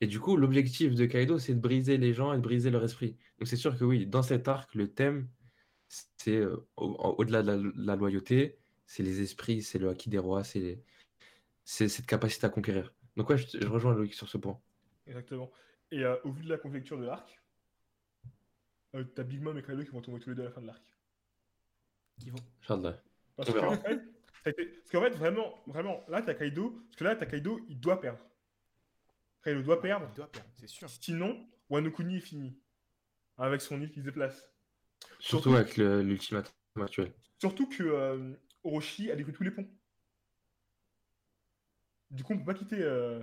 Et du coup, l'objectif de Kaido, c'est de briser les gens et de briser leur esprit. Donc c'est sûr que oui, dans cet arc, le thème, c'est euh, au- au-delà de la, la loyauté, c'est les esprits, c'est le Haki des rois, c'est les- cette capacité à conquérir. Donc ouais, je, je rejoins Loïc sur ce point. exactement. Et euh, au vu de la conjecture de l'arc, euh, t'as Big Mom et Kaido qui vont tomber tous les deux à la fin de l'arc. Qui vont. Inch'Allah. Parce qu'en fait, fait, vraiment, vraiment, là, t'as Kaido, parce que là, t'as Kaido, il doit perdre. Kaido doit perdre, Il doit perdre, c'est sûr. sinon, Wano Kuni est fini. Avec son île qui se déplace. Surtout Surtout- avec le- l'ultimatum actuel. Surtout que euh, Orochi a détruit tous les ponts. Du coup, on peut pas quitter, euh,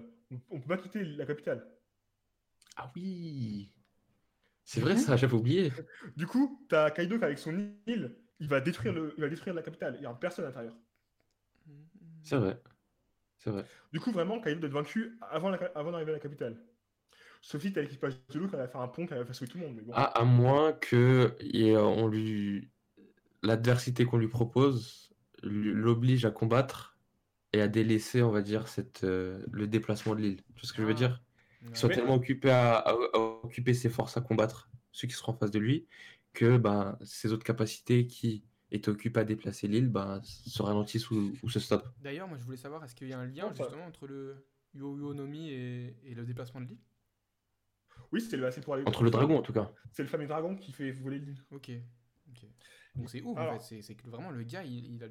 on peut pas quitter la capitale. Ah oui C'est vrai ça, j'avais oublié. Du coup, t'as Kaido qui, avec son île, il va détruire, le, il va détruire la capitale. Il y a personne à l'intérieur. C'est vrai. Vrai. Du coup, vraiment, Kaido doit être vaincu avant, la- avant d'arriver à la capitale. Sauf si t'as l'équipage de l'eau qui va faire un pont qui va faire tout le monde. Mais bon. À, à moins que et, euh, on lui l'adversité qu'on lui propose l'oblige à combattre et à délaisser, on va dire, cette, euh, le déplacement de l'île. Tu vois ce que je veux Ah. dire? Ouais. Il soit Mais- tellement occupé à, à- à occuper ses forces à combattre ceux qui seront en face de lui que ben, ses autres capacités qui étaient occupées à déplacer l'île ben, se ralentissent ou, ou se stoppent. D'ailleurs, moi je voulais savoir, est-ce qu'il y a un lien pas- justement entre le Yo-Yo no Mi et, et le déplacement de l'île? Oui, c'est le, c'est pour aller- Entre le dragon en tout cas. C'est le fameux dragon qui fait voler l'île. Ok. ok. Donc c'est ouf en Alors- fait, c'est- c'est que vraiment le gars il, il a,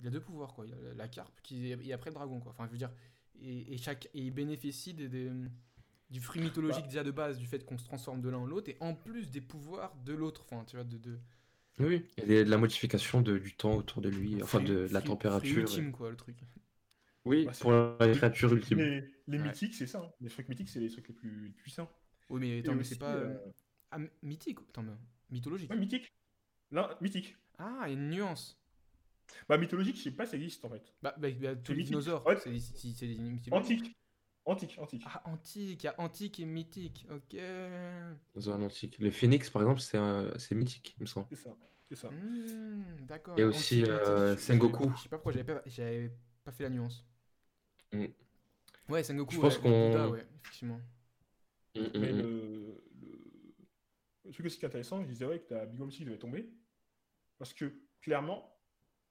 il a deux pouvoirs quoi. Il a la carpe qui, et après le dragon quoi. Enfin je veux dire, et, et chaque, et il bénéficie des, des- du fruit mythologique Bah. déjà de base, du fait qu'on se transforme de l'un en l'autre, et en plus des pouvoirs de l'autre. Enfin tu vois, de. de Oui. Il y a de la modification de- du temps autour de lui, enfin de, la température. ultime quoi le truc. Oui, Bah, c'est- pour la créature ultime. Les, les Ouais. mythiques, c'est ça. hein. Les trucs mythiques, c'est les trucs les plus puissants. Oui mais attends, c'est pas. euh, Ah, m- mythique Attends, mais mythologique. ouais, mythique. Là, mythique. Ah, il y a une nuance. Bah, mythologique, je sais pas ça existe en fait. Bah, bah, bah, tous les mythique. dinosaures, Ouais. c'est c'est- c'est des mythologiques. Antique. Antique, antique. Ah, antique, il y a antique et mythique, ok. Zone antique. Le phénix, par exemple, c'est un- mythique, il me semble. C'est ça. C'est ça. Hmm, D'accord. Et aussi, antique, euh. Sengoku. Je sais pas pourquoi j'avais pas, j'avais pas fait la nuance. Mm. Ouais, Sengoku, Je pense ouais, qu'on- ouais, effectivement. Mm, mm, Mais le, le... le truc aussi qui est intéressant, je disais ouais, que t'as Big Mom aussi qui devait tomber. Parce que clairement,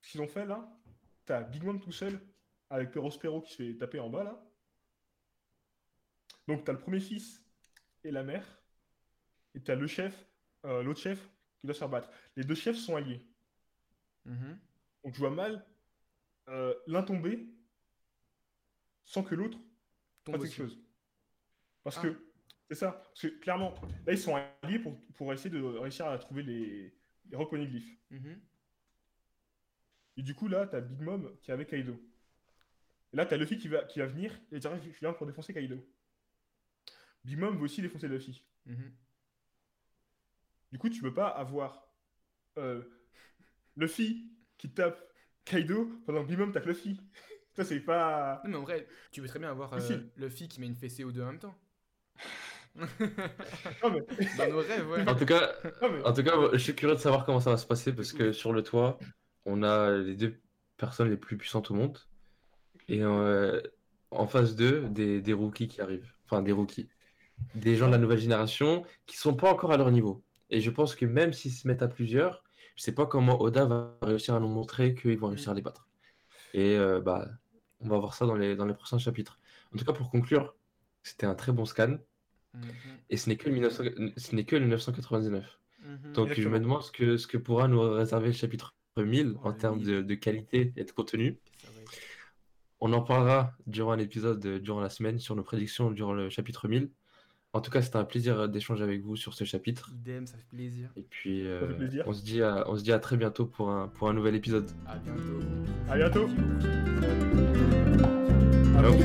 ce qu'ils ont fait là, t'as Big Mom tout seul avec Perospero qui se fait taper en bas là. Donc t'as le premier fils et la mère. Et t'as le chef, euh, l'autre chef qui doit se faire battre. Les deux chefs sont alliés. Mhm. Donc je vois mal euh, l'un tomber sans que l'autre Tombe fasse quelque chose. Parce Ah. que c'est ça. Parce que clairement, là ils sont alliés pour, pour essayer de réussir à trouver les, les reconiglyphes. Mhm. Et du coup là, t'as Big Mom qui est avec Kaido. Et là, t'as Luffy qui va, qui va venir et dire Je viens pour défoncer Kaido. Big Mom veut aussi défoncer Luffy. Mhm. Du coup, tu peux pas avoir euh, Luffy qui tape Kaido pendant que Big Mom tape Luffy. Ça, c'est pas. Non, mais en vrai, tu peux très bien avoir euh. Luffy qui met une fessée aux deux en même temps. (laughs) Non, mais... (laughs) Dans nos rêves, ouais. En tout cas, non, mais- en tout cas, je suis curieux de savoir comment ça va se passer parce que sur le toit, on a les deux personnes les plus puissantes au monde et euh, en face d'eux, des, des rookies qui arrivent. Enfin, des rookies. Des gens de la nouvelle génération qui sont pas encore à leur niveau. Et je pense que même s'ils se mettent à plusieurs, je sais pas comment Oda va réussir à nous montrer qu'ils vont réussir à les battre. Et euh, bah, on va voir ça dans les, dans les prochains chapitres. En tout cas, pour conclure, c'était un très bon scan. Mhm, Et ce n'est que, le 1900 ce n'est que le 999. mhm. Donc je me demande ce que, ce que pourra nous réserver le chapitre 1000 en termes 1000. de, de qualité et de contenu. On en parlera durant un épisode euh, durant la semaine sur nos prédictions durant le chapitre 1000. En tout cas, c'était un plaisir euh, d'échanger avec vous sur ce chapitre. Idem, ça fait plaisir. Et puis, fait euh, plaisir. on, se dit à, on se dit à très bientôt pour un, pour un nouvel épisode. À bientôt. À bientôt. À bientôt.